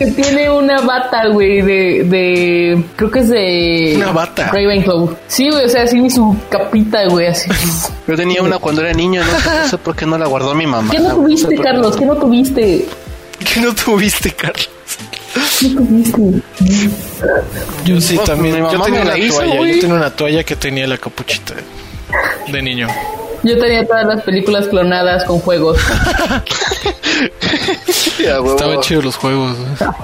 que tiene una bata, güey, de, de. Creo que es de. Una bata. Ravenclaw. Sí, güey, o sea, así su capita, güey, así. Yo tenía una cuando era niño, no sé por qué no la guardó mi mamá. ¿Qué no tuviste, Carlos? ¿Qué no tuviste? ¿Qué no tuviste, Carlos? ¿Qué tuviste? Yo sí Pues, también. mi Yo mamá tenía me la una hizo, toalla. güey. Yo tenía una toalla que tenía la capuchita de niño. Yo tenía todas las películas clonadas con juegos. Estaban chidos los juegos.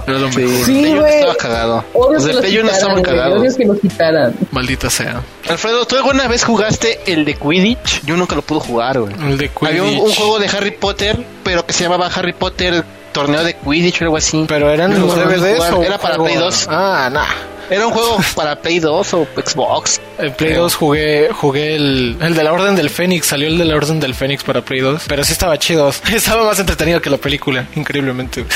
Era lo Sí, mejor. Sí, güey. estaba cagado. Los que de quitaran, estaban cagados. Que los quitaran. Maldita sea. Alfredo, ¿tú alguna vez jugaste el de Quidditch? Yo nunca lo pude jugar, güey. El de Había un, juego de Harry Potter, pero que se llamaba Harry Potter Torneo de Quidditch o algo así. Pero eran los DVDs o Era para Play 2. Ah, nah. Era un juego para Play 2 o Xbox. En Play 2 jugué, jugué el, el de la Orden del Fénix. Salió el de la Orden del Fénix para Play 2. Pero sí estaba chido. Estaba más entretenido que la película, increíblemente.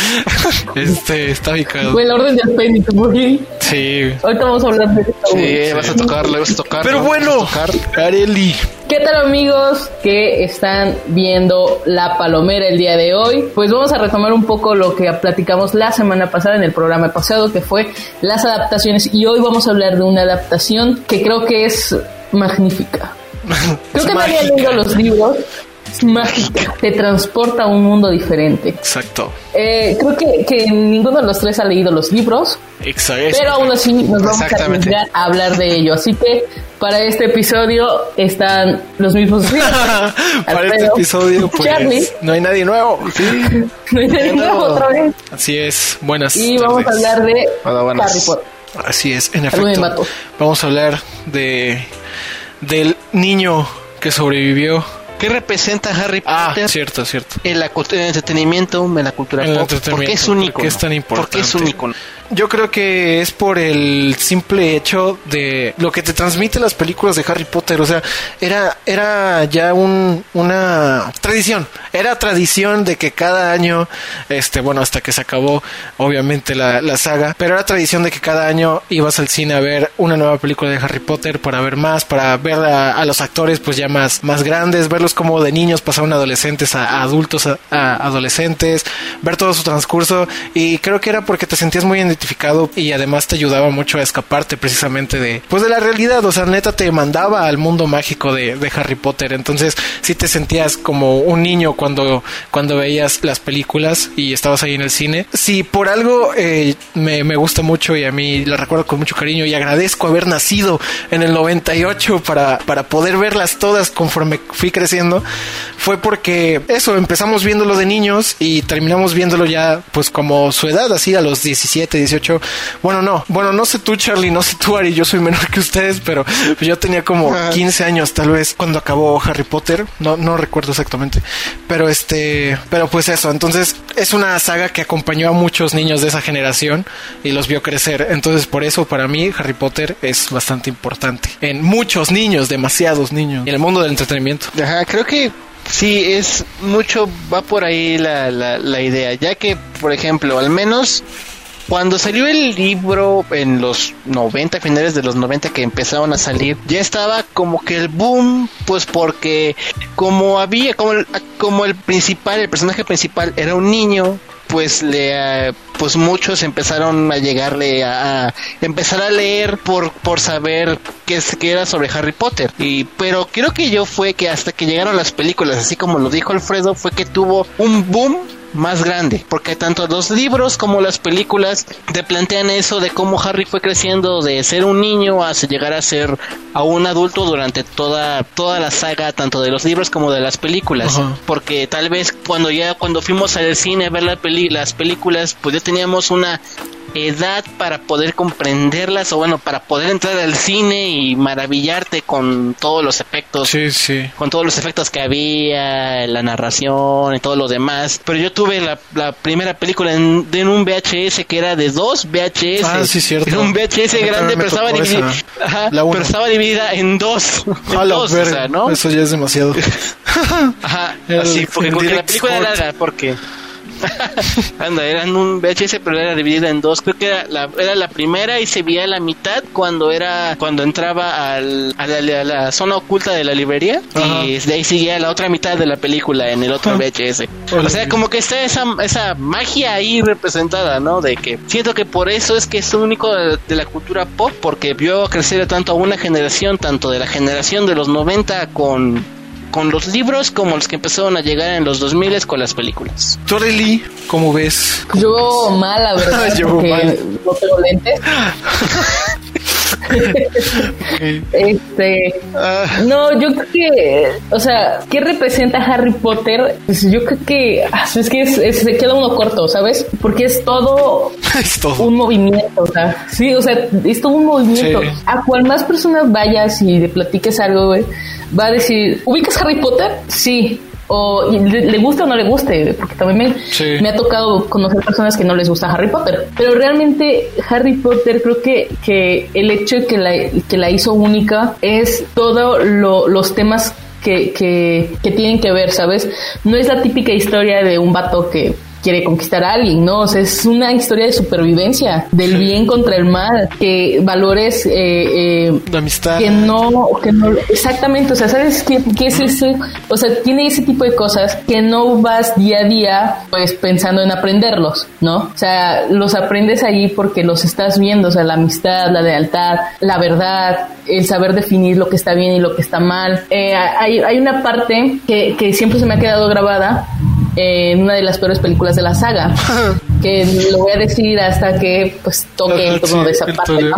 Este, está ubicado. Fue el orden del Fénix, güey. Sí. Ahorita vamos a hablar de esto. güey. Sí, vas a tocarlo, vas a tocar. Pero bueno, Areli. ¿Qué tal amigos que están viendo La Palomera el día de hoy? Pues vamos a retomar un poco lo que platicamos la semana pasada en el programa pasado, que fue las adaptaciones. Y hoy vamos a hablar de una adaptación que creo que es magnífica. Creo que nadie ha leído los libros. Es mágica. Te transporta a un mundo diferente. Exacto. Eh, creo que, que ninguno de los tres ha leído los libros. Exacto. Pero aún así nos vamos a arriesgar a hablar de ello. Así que para este episodio están los mismos. Para este episodio, pues Charlie. no hay nadie nuevo. No hay nadie nuevo otra vez. Así es. Buenas. Y vamos a hablar de Hola, buenas. Harry Potter. Así es, en efecto. Vamos a hablar de del niño que sobrevivió. ¿Qué representa Harry Ah, Potter cierto, cierto. en, la, en el entretenimiento, en la cultura En pop? ¿Por qué es un ¿por ícono? qué es tan ¿Por qué es un importante? Yo creo que es por el simple hecho de lo que te transmite las películas de Harry Potter. O sea, era, era ya un, una tradición. Era tradición de que cada año, este, bueno, hasta que se acabó, obviamente, la, la saga, pero era tradición de que cada año ibas al cine a ver una nueva película de Harry Potter para ver más, para ver a, a los actores pues ya más, más grandes, verlos como de niños pasaron adolescentes a, a adultos, a, a adolescentes, ver todo su transcurso y creo que era porque te sentías muy identificado y además te ayudaba mucho a escaparte precisamente de pues de la realidad, o sea, neta te mandaba al mundo mágico de, de Harry Potter, entonces sí te sentías como un niño cuando, cuando veías las películas y estabas ahí en el cine. Si por algo eh, me, me gusta mucho y a mí la recuerdo con mucho cariño y agradezco haber nacido en el 98 para, para poder verlas todas conforme fui creciendo, fue porque eso, empezamos viéndolo de niños y terminamos viéndolo ya pues como su edad, así a los 17, 18. Bueno, no, bueno, no sé tú Charlie, no sé tú Ari, yo soy menor que ustedes, pero yo tenía como 15 años tal vez cuando acabó Harry Potter, no, no recuerdo exactamente, pero este, pero pues eso, entonces es una saga que acompañó a muchos niños de esa generación y los vio crecer, entonces por eso para mí Harry Potter es bastante importante en muchos niños, demasiados niños, en el mundo del entretenimiento. Ajá, creo que sí, es mucho, va por ahí la, la, la idea, ya que, por ejemplo, al menos cuando salió el libro en los 90, finales de los 90 que empezaron a salir, ya estaba como que el boom, pues porque como había, como el, como el principal, el personaje principal era un niño, pues le pues muchos empezaron a llegarle a, a empezar a leer por por saber qué es qué era sobre Harry Potter. Y pero creo que yo fue que hasta que llegaron las películas así como lo dijo Alfredo fue que tuvo un boom más grande, porque tanto los libros como las películas te plantean eso de cómo Harry fue creciendo de ser un niño hasta llegar a ser a un adulto durante toda toda la saga tanto de los libros como de las películas, porque tal vez cuando ya cuando fuimos al cine a ver la peli- las películas, pues ya teníamos una edad para poder comprenderlas o bueno, para poder entrar al cine y maravillarte con todos los efectos Sí, sí. con todos los efectos que había, la narración y todo lo demás. Pero yo tuve la, la primera película en, en un VHS que era de dos VHS. Ah, sí, cierto. Era un VHS grande, pero estaba, dividida, ajá, pero estaba dividida en dos. En A la dos, o verga, sea, ¿no? Eso ya es demasiado. Ajá, así, porque, en porque la película era larga, porque Anda, eran un VHS, pero era dividida en dos. Creo que era la, era la primera y se veía la mitad cuando era cuando entraba al, a, la, a la zona oculta de la librería Ajá. y de ahí seguía la otra mitad de la película en el otro VHS. O sea, como que está esa, esa magia ahí representada, ¿no? De que siento que por eso es que es único de, de la cultura pop, porque vio crecer tanto a una generación, tanto de la generación de los 90 con, con los libros como los que empezaron a llegar en los 2000 con las películas. Arely, ¿cómo ves? Yo mal, la verdad, Yo mal. no tengo lentes. Este, Ah, no, yo creo que, o sea, ¿qué representa Harry Potter? Pues yo creo que ah, es que es- es- se queda uno corto, ¿sabes? Porque es todo es todo. un movimiento, o sea, sí, o sea, es todo un movimiento. Sí. A cual más personas vayas y le platiques algo, güey, va a decir, ¿ubicas Harry Potter? Sí. O le, le gusta o no le guste, porque también me, Sí. me ha tocado conocer personas que no les gusta Harry Potter. Pero realmente Harry Potter creo que, que el hecho de que la, que la hizo única es todos los temas que, que, que tienen que ver, ¿sabes? No es la típica historia de un vato que quiere conquistar a alguien, ¿no? O sea, es una historia de supervivencia, del bien contra el mal, que valores eh, eh, La amistad. que no, que no, exactamente, o sea, ¿sabes qué, qué es ese? O sea, tiene ese tipo de cosas que no vas día a día, pues, pensando en aprenderlos, ¿no? O sea, los aprendes ahí porque los estás viendo, o sea, la amistad, la lealtad, la verdad, el saber definir lo que está bien y lo que está mal. Eh, hay, hay una parte que, que siempre se me ha quedado grabada en una de las peores películas de la saga, que lo voy a decir hasta que, pues, toque el turno de esa parte.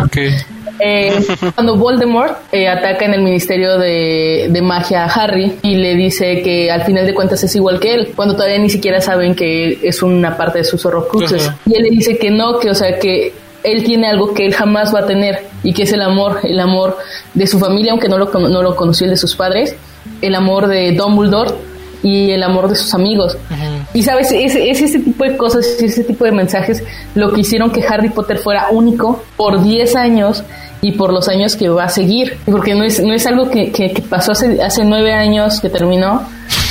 Eh, cuando Voldemort eh, ataca en el Ministerio de, de Magia a Harry y le dice que al final de cuentas es igual que él, cuando todavía ni siquiera saben que es una parte de sus horrocruxes. Ajá. Y él le dice que no, que o sea que él tiene algo que él jamás va a tener y que es el amor, el amor de su familia, aunque no lo, no lo conoció el de sus padres, el amor de Dumbledore y el amor de sus amigos. Y sabes, es, es ese tipo de cosas, es ese tipo de mensajes lo que hicieron que Harry Potter fuera único por 10 años y por los años que va a seguir. Porque no es, no es algo que, que- que pasó hace, hace 9 años que terminó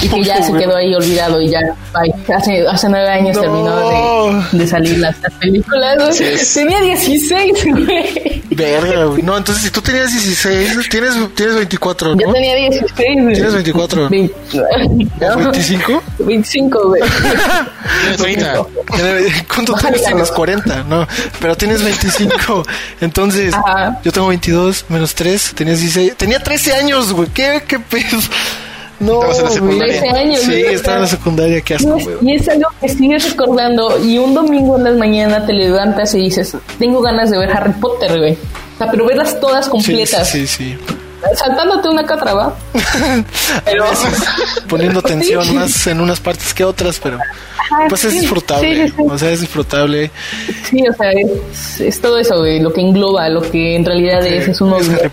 y que ya se quedó ahí olvidado y ya bye. Hace, hace 9 años No. terminó de, de salir las, las películas. güey. Es. Tenía 16, güey. Verga, güey. No, entonces si tú tenías 16, tienes, tienes 24, Yo ¿no? tenía 16, güey. Tienes 24. Vein- ¿O 25? 25, güey. Tienes 30. Tiene- ¿Cuánto tienes? Tienes Carlos. 40, no, pero tienes 25. Entonces, Ajá. yo tengo 22 menos 3, tenías 16. Tenía 13 años, güey. ¿Qué, qué pedo? No, Estabas en la secundaria. 13 años. Sí, estaba en la secundaria, qué asco, Y es, güey. y es algo que sigues recordando y un domingo en las mañanas te levantas y dices, tengo ganas de ver Harry Potter, güey. O sea, pero verlas todas Sí, completas. sí, sí, sí. Saltándote una que otra, ¿va? Pero... Poniendo atención Sí. más en unas partes que otras, pero Ajá, pues es disfrutable. sí, sí, sí. O sea, es disfrutable. Sí, o sea, es, es todo eso, güey, lo que engloba, lo que en realidad es, es uno de.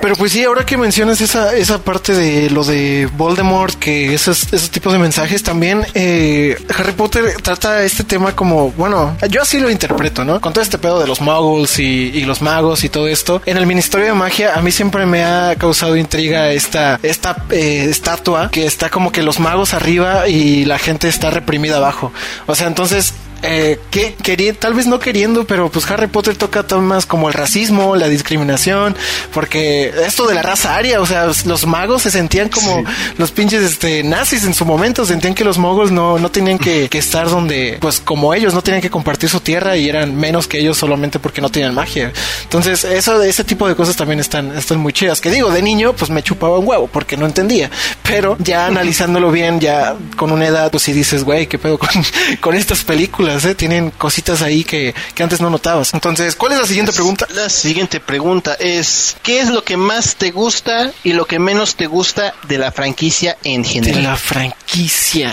Pero pues sí, ahora que mencionas esa, esa parte de lo de Voldemort, que esos, esos tipos de mensajes también, eh, Harry Potter trata este tema como, bueno, yo así lo interpreto, ¿no? Con todo este pedo de los muggles y, y los magos y todo esto. En el Ministerio de Magia, a mí siempre me ha causado intriga esta, esta eh, estatua que está como que los magos arriba y la gente está reprimida abajo. O sea, entonces eh, que quería, tal vez no queriendo, pero pues Harry Potter toca temas como el racismo, la discriminación, porque esto de la raza aria, o sea, los magos se sentían como los pinches este nazis en su momento, sentían que los moguls no, no tenían que, que estar donde, pues como ellos, no tenían que compartir su tierra y eran menos que ellos solamente porque no tenían magia. Entonces, eso, ese tipo de cosas también están, están muy chidas. Que digo, de niño, pues me chupaba un huevo porque no entendía, pero ya analizándolo bien, ya con una edad, pues si dices, güey, qué pedo con, con estas películas, eh? Tienen cositas ahí que, que antes no notabas. Entonces, ¿cuál es la siguiente pregunta? La siguiente pregunta es, ¿qué es lo que más te gusta y lo que menos te gusta de la franquicia en De general? la franquicia.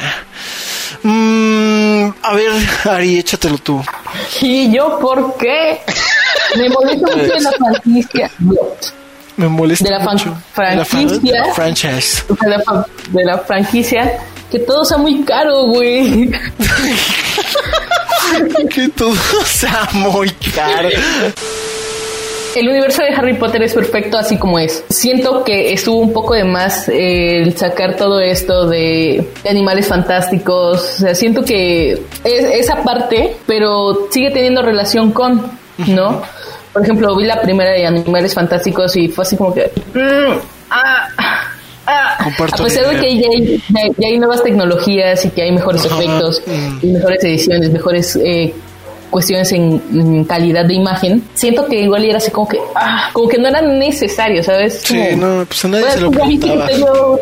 Mm, a ver, Ari, échatelo tú. ¿Y yo por qué? Me molesta mucho de la franquicia. Me molesta De la. De franquicia. franchise. De la, fa- de la franquicia. Que todo sea muy caro, güey. que todo sea muy caro. el universo de Harry Potter es perfecto así como es. Siento que estuvo un poco de más eh, el sacar todo esto de animales fantásticos. O sea, siento que es esa parte, pero sigue teniendo relación con, ¿no? Por ejemplo, vi la primera de Animales Fantásticos y fue así como que... mm, ah, ah. Comparto a pesar de que ya hay, ya- hay nuevas tecnologías y que hay mejores efectos, mm. y mejores ediciones, mejores eh, cuestiones en, en calidad de imagen, siento que igual era así como que, ah, como que no era necesario, ¿sabes? Sí, no, pues a nadie Bueno, se lo preguntaba. pero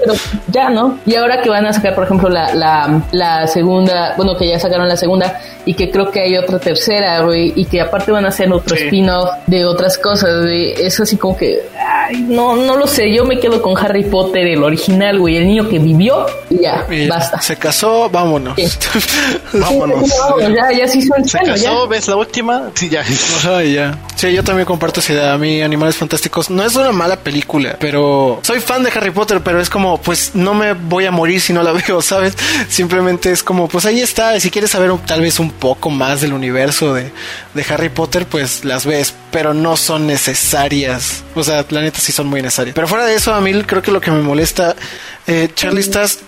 ya, ¿no? Y ahora que van a sacar, por ejemplo, la, la, la segunda, bueno, que ya sacaron la segunda y que creo que hay otra tercera, güey, y que aparte van a hacer otro Sí. spin-off de otras cosas, güey. Es así como que, ay, no, no lo sé. Yo me quedo con Harry Potter, el original, güey, el niño que vivió y ya, Y basta. Se casó, vámonos. Sí. Vámonos. No, ya, ya se hizo el Se ya. Ves la última, sí, ya. Ajá, ya. Sí, yo también comparto esa idea. A mí, Animales Fantásticos no es una mala película, pero soy fan de Harry Potter, pero es como, pues no me voy a morir si no la veo, ¿sabes? Simplemente es como, pues ahí está. Si quieres saber un- tal vez un poco más del universo de, de Harry Potter, pues las ves, pero no son necesarias. O sea, la neta sí son muy necesarias. Pero fuera de eso, a mí creo que lo que me molesta, eh, Charlie, estás.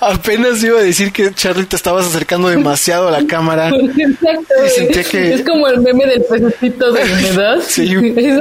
Apenas iba a decir que Charlie te estabas acercando demasiado a la cámara. Exacto, Y sentía que- Es como el meme del pececito de humedad. Sí.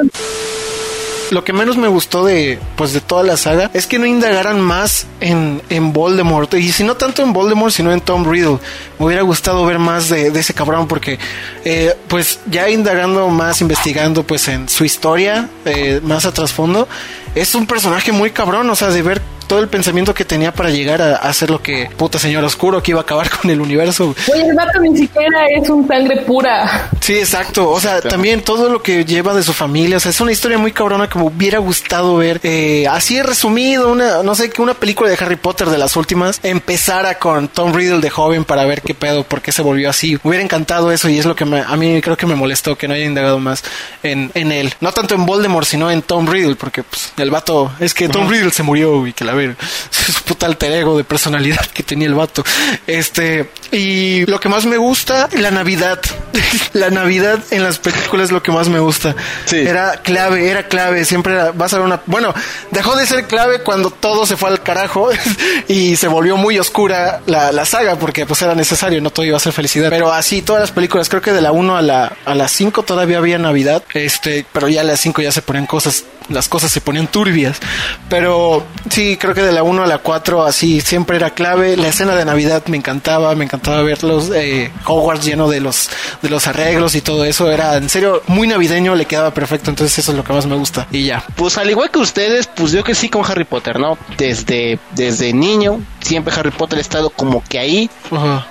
Lo que menos me gustó de pues de toda la saga es que no indagaran más en, en Voldemort. Y si no tanto en Voldemort, sino en Tom Riddle. Me hubiera gustado ver más de, de ese cabrón porque eh, pues ya indagando más, investigando pues en su historia, eh, más a trasfondo, es un personaje muy cabrón. O sea, de ver todo el pensamiento que tenía para llegar a, a hacer lo que puta señor oscuro que iba a acabar con el universo. Oye, el vato ni siquiera es un sangre pura. Sí, exacto. O sea, también todo lo que lleva de su familia. O sea, es una historia muy cabrona que me hubiera gustado ver. Eh, así resumido, una, no sé, que una película de Harry Potter de las últimas empezara con Tom Riddle de joven para ver qué pedo, por qué se volvió así. Me hubiera encantado eso y es lo que me- a mí creo que me molestó que no haya indagado más en, en él. No tanto en Voldemort, sino en Tom Riddle, porque pues, el vato, es que Tom Riddle se murió y que la ver. Su puta alter ego de personalidad que tenía el vato. Este, y lo que más me gusta, la Navidad. la Navidad en las películas es lo que más me gusta. Sí. Era clave, era clave. Siempre era- va a ser una. Bueno, dejó de ser clave cuando todo se fue al carajo y se volvió muy oscura la, la saga porque pues era necesario, no todo iba a ser felicidad. Pero así, todas las películas, creo que de la 1 a la, a la 5 todavía había Navidad. Este, pero ya a las 5 ya se ponían cosas las cosas se ponían turbias. Pero sí, creo que de la 1 a la 4 así siempre era clave. La escena de Navidad me encantaba, me encantaba verlos. Eh, Hogwarts lleno de los, de los arreglos y todo eso. Era en serio muy navideño, le quedaba perfecto. Entonces eso es lo que más me gusta. Y ya. Pues al igual que ustedes, pues yo que sí con Harry Potter, ¿no? Desde, desde niño, siempre Harry Potter ha estado como que ahí.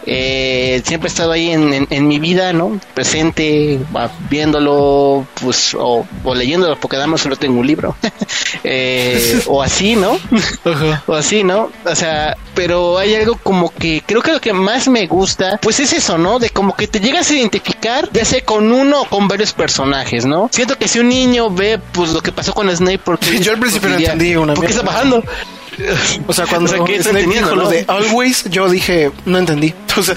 Eh, siempre ha estado ahí en, en- en mi vida, ¿no? Presente, viéndolo, pues, o, o leyéndolo, porque además solo tengo un libro. Eh, o así, ¿no? Ajá. o así, ¿no? O sea, pero hay algo como que creo que lo que más me gusta, pues es eso, ¿no? De como que te llegas a identificar, ya sea con uno o con varios personajes, ¿no? Siento que si un niño ve, pues lo que pasó con Snape, porque yo al principio no entendí una ¿Por qué mierda. está bajando? O sea, cuando O sea, que lo de Always, yo dije, no entendí. O sea,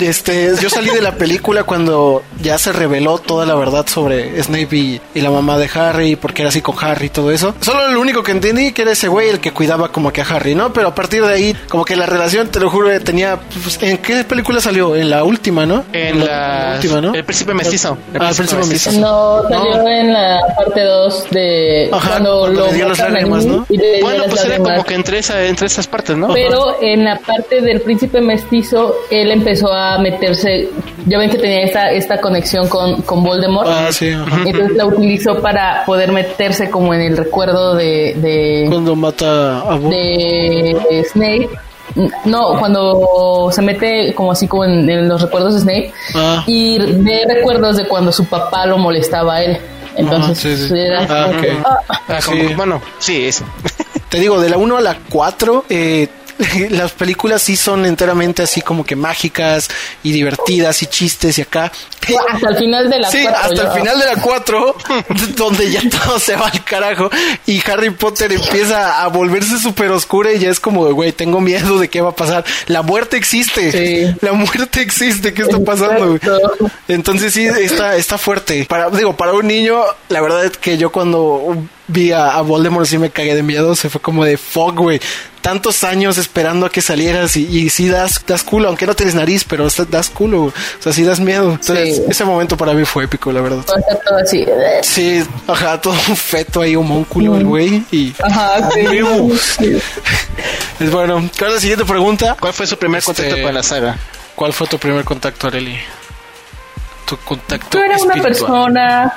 este, yo salí de la película cuando ya se reveló toda la verdad sobre Snape y, y la mamá de Harry, porque era así con Harry y todo eso. Solo lo único que entendí que era ese güey el que cuidaba como que a Harry, ¿no? Pero a partir de ahí, como que la relación, te lo juro, tenía... pues, ¿En qué película salió? En la última, ¿no? En la, última, ¿no? El príncipe mestizo. El Ah, el príncipe mestizo. No, salió No. en la parte 2 de Ajá, cuando cuando lo le dio las lágrimas, ¿no? y le dio Bueno, las pues era como que entre, esa, entre esas partes, ¿no? Pero en la parte del príncipe mestizo, él empezó a meterse, ya ven que tenía esta, esta conexión con, con Voldemort. Ah, sí, ajá. Entonces la utilizó para poder meterse como en el recuerdo de, de, Cuando mata a de Snape. No, cuando se mete como así como en, en los recuerdos de Snape Ah. y de recuerdos de cuando su papá lo molestaba a él. Entonces Ajá, sí, sí. era Ah, como- ah, Ah, Sí. Bueno, sí, eso. Te digo, de la 1 a la 4, eh, las películas sí son enteramente así como que mágicas y divertidas y chistes y acá. Hasta el final de la Sí, 4. hasta el final de la 4, donde ya todo se va al carajo y Harry Potter empieza a volverse súper oscura y ya es como, güey, tengo miedo de qué va a pasar. La muerte existe. Sí. La muerte existe. ¿Qué está pasando? Exacto. Entonces sí, está, está fuerte. Para, digo, para un niño, la verdad es que yo cuando vi a, a Voldemort sí me cagué de miedo. Se fue como de fuck, güey. Tantos años esperando a que salieras y, y sí das, das culo, aunque no tienes nariz, pero das- culo. O sea, sí das miedo. Entonces, Sí. Ese momento para mí fue épico, la verdad. Todo así. Sí, ajá, todo un feto ahí, homúnculo el güey. Y Ajá, sí. Es bueno. ¿Cuál es la siguiente pregunta? ¿Cuál fue su primer Este- contacto con la saga? ¿Cuál fue tu primer contacto, Areli? Tu contacto Tú eras una espiritual. persona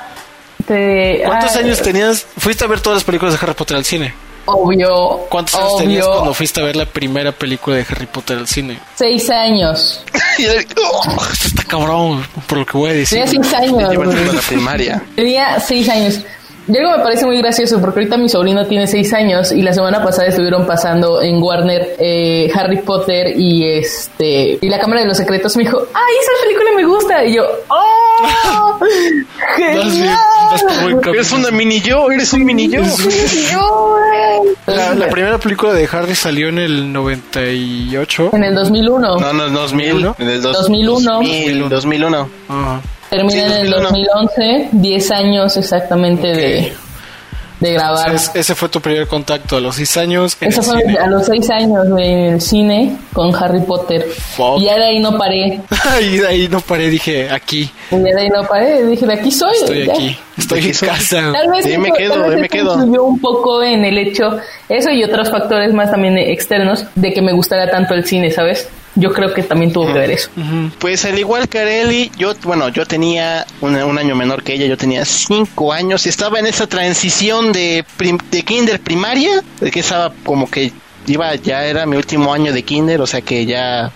de... ¿Cuántos ah, años tenías? ¿Fuiste a ver todas las películas de Harry Potter al cine? Obvio. ¿Cuántos años obvio. tenías cuando fuiste a ver la primera película de Harry Potter al cine? Seis años. ¡oh! Esto está cabrón, por lo que voy a decir. Tenía seis años. Tenía seis años. Y algo me parece muy gracioso porque ahorita mi sobrino tiene seis años y la semana pasada estuvieron pasando en Warner eh, Harry Potter y este y la Cámara de los Secretos me dijo, ¡ay, esa película me gusta! Y yo, ¡oh! ¡Genial! Eres una mini yo, eres un mini yo. La, la primera película de Harry salió en el 98. En el 2001. No, no, 2000. En el dos- 2001. 2000, 2001. Ajá. Termina Sí, en el 2001. 2011, 10 años exactamente de, de grabar. Es- ese fue tu primer contacto a los 6 años. en Eso el fue cine. a los 6 años en el cine con Harry Potter. Fuck. Y ya de ahí no paré. y de ahí no paré, dije, aquí, Y ya de ahí no paré. Dije, de aquí soy. estoy ya. aquí, estoy Aquí en soy. casa. Tal vez, Sí, eso- me quedo, tal vez me quedo. influyó un poco en el hecho, eso y otros factores más también externos, de que me gustara tanto el cine, ¿sabes? Yo creo que también tuvo que ver eso. Pues al igual que Areli, yo, bueno, yo tenía un, un año menor que ella, yo tenía cinco años y estaba en esa transición de, prim- de kinder primaria, de que estaba como que iba, ya era mi último año de kinder, o sea que ya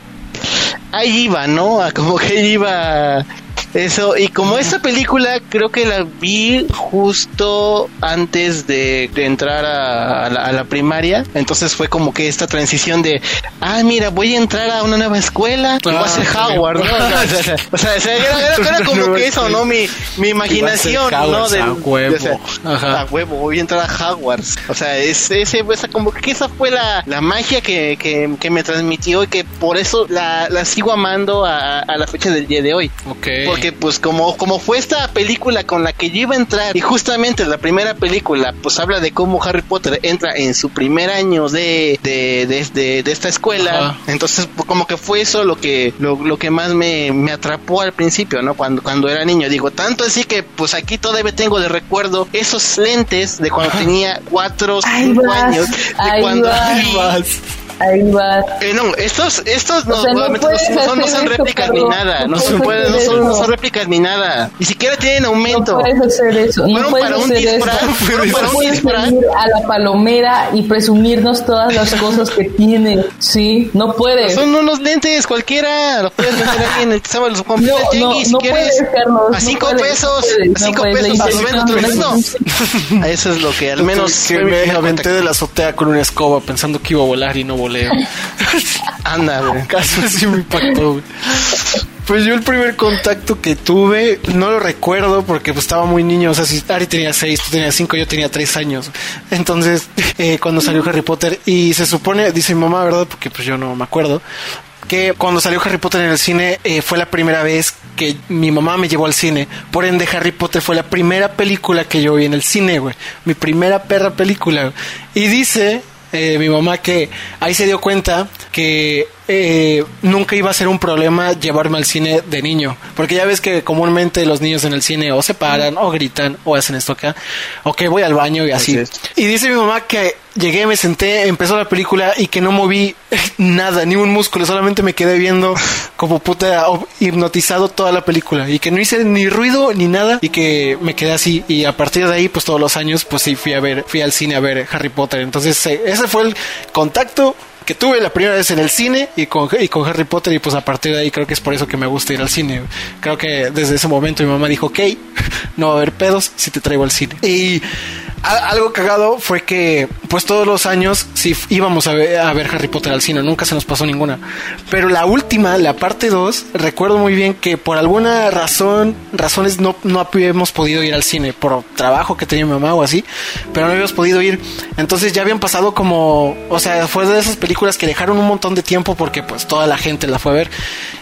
ahí iba, ¿no? A como que iba eso, y como esta película creo que la vi justo antes de, de entrar a, a la, a la primaria, entonces fue como que esta transición de, ah, mira, voy a entrar a una nueva escuela, y voy a ser Howard, ¿no? O sea, o sea, era, era- era como que eso, ¿no? Mi, mi imaginación, a ¿no? A huevo. o sea, Ajá. a huevo, voy a entrar a Hogwarts. O sea, es, ese, esa, como que esa fue la, la magia que, que, que me transmitió y que por eso la, la sigo amando a, a la fecha del día de hoy. Ok. Porque pues como, como fue esta película con la que yo iba a entrar y justamente la primera película pues habla de cómo Harry Potter entra en su primer año de, de, de, de- de esta escuela. Ajá. Entonces pues, como que fue eso lo que, lo, lo que más me, me atrapó al principio, ¿no? Cuando, cuando era niño. Digo, tanto así que pues aquí todavía tengo de recuerdo esos lentes de cuando tenía cuatro cinco años. De cuando. Ahí va. eh, no, estos, estos no, O sea, no no, son, no son réplicas ni nada, no No son, no no réplicas ni nada, ni siquiera tienen No aumento. puedes hacer eso. No puedes para un hacer disfraz, eso. fueron No para un puedes disfraz. venir a la palomera y presumirnos todas las cosas que tiene. Sí, no puedes. Son unos lentes cualquiera, los puedes vender aquí en el sábado, los compras No, no, si no quieres. a no cinco puedes, pesos, no puedes, a cinco no puedes. pesos, a lo lo. Eso es lo que al menos que me aventé de la azotea con una escoba pensando que iba a volar y no volé. Anda, güey. Casi así me impactó. güey. Pues yo el primer contacto que tuve, no lo recuerdo porque pues, estaba muy niño. O sea, si Ari tenía seis, tú tenías cinco, yo tenía tres años. Entonces, eh, cuando salió Harry Potter, y se supone, dice mi mamá, ¿verdad? Porque pues yo no me acuerdo. Que cuando salió Harry Potter en el cine eh, fue la primera vez que mi mamá me llevó al cine. Por ende, Harry Potter fue la primera película que yo vi en el cine, güey. Mi primera perra película. Y dice eh, mi mamá que ahí se dio cuenta que eh, nunca iba a ser un problema llevarme al cine de niño. Porque ya ves que comúnmente los niños en el cine o se paran o gritan o hacen esto acá. O que voy al baño y así. Así. Y dice mi mamá que llegué, me senté, empezó la película y que no moví nada, ni un músculo, solamente me quedé viendo como puta hipnotizado toda la película y que no hice ni ruido ni nada y que me quedé así y a partir de ahí pues todos los años pues sí fui a ver, fui al cine a ver Harry Potter, entonces eh, ese fue el contacto que tuve la primera vez en el cine y con, y con Harry Potter y pues a partir de ahí creo que es por eso que me gusta ir al cine. Creo que desde ese momento mi mamá dijo, ok, no va a haber pedos si te traigo al cine. Y algo cagado fue que, pues todos los años sí íbamos a ver, a ver Harry Potter al cine, nunca se nos pasó ninguna. Pero la última, la parte 2, recuerdo muy bien que por alguna razón, razones no, no habíamos podido ir al cine, por trabajo que tenía mi mamá o así, pero no habíamos podido ir. Entonces ya habían pasado como, o sea, fue de esas películas que dejaron un montón de tiempo porque pues toda la gente la fue a ver.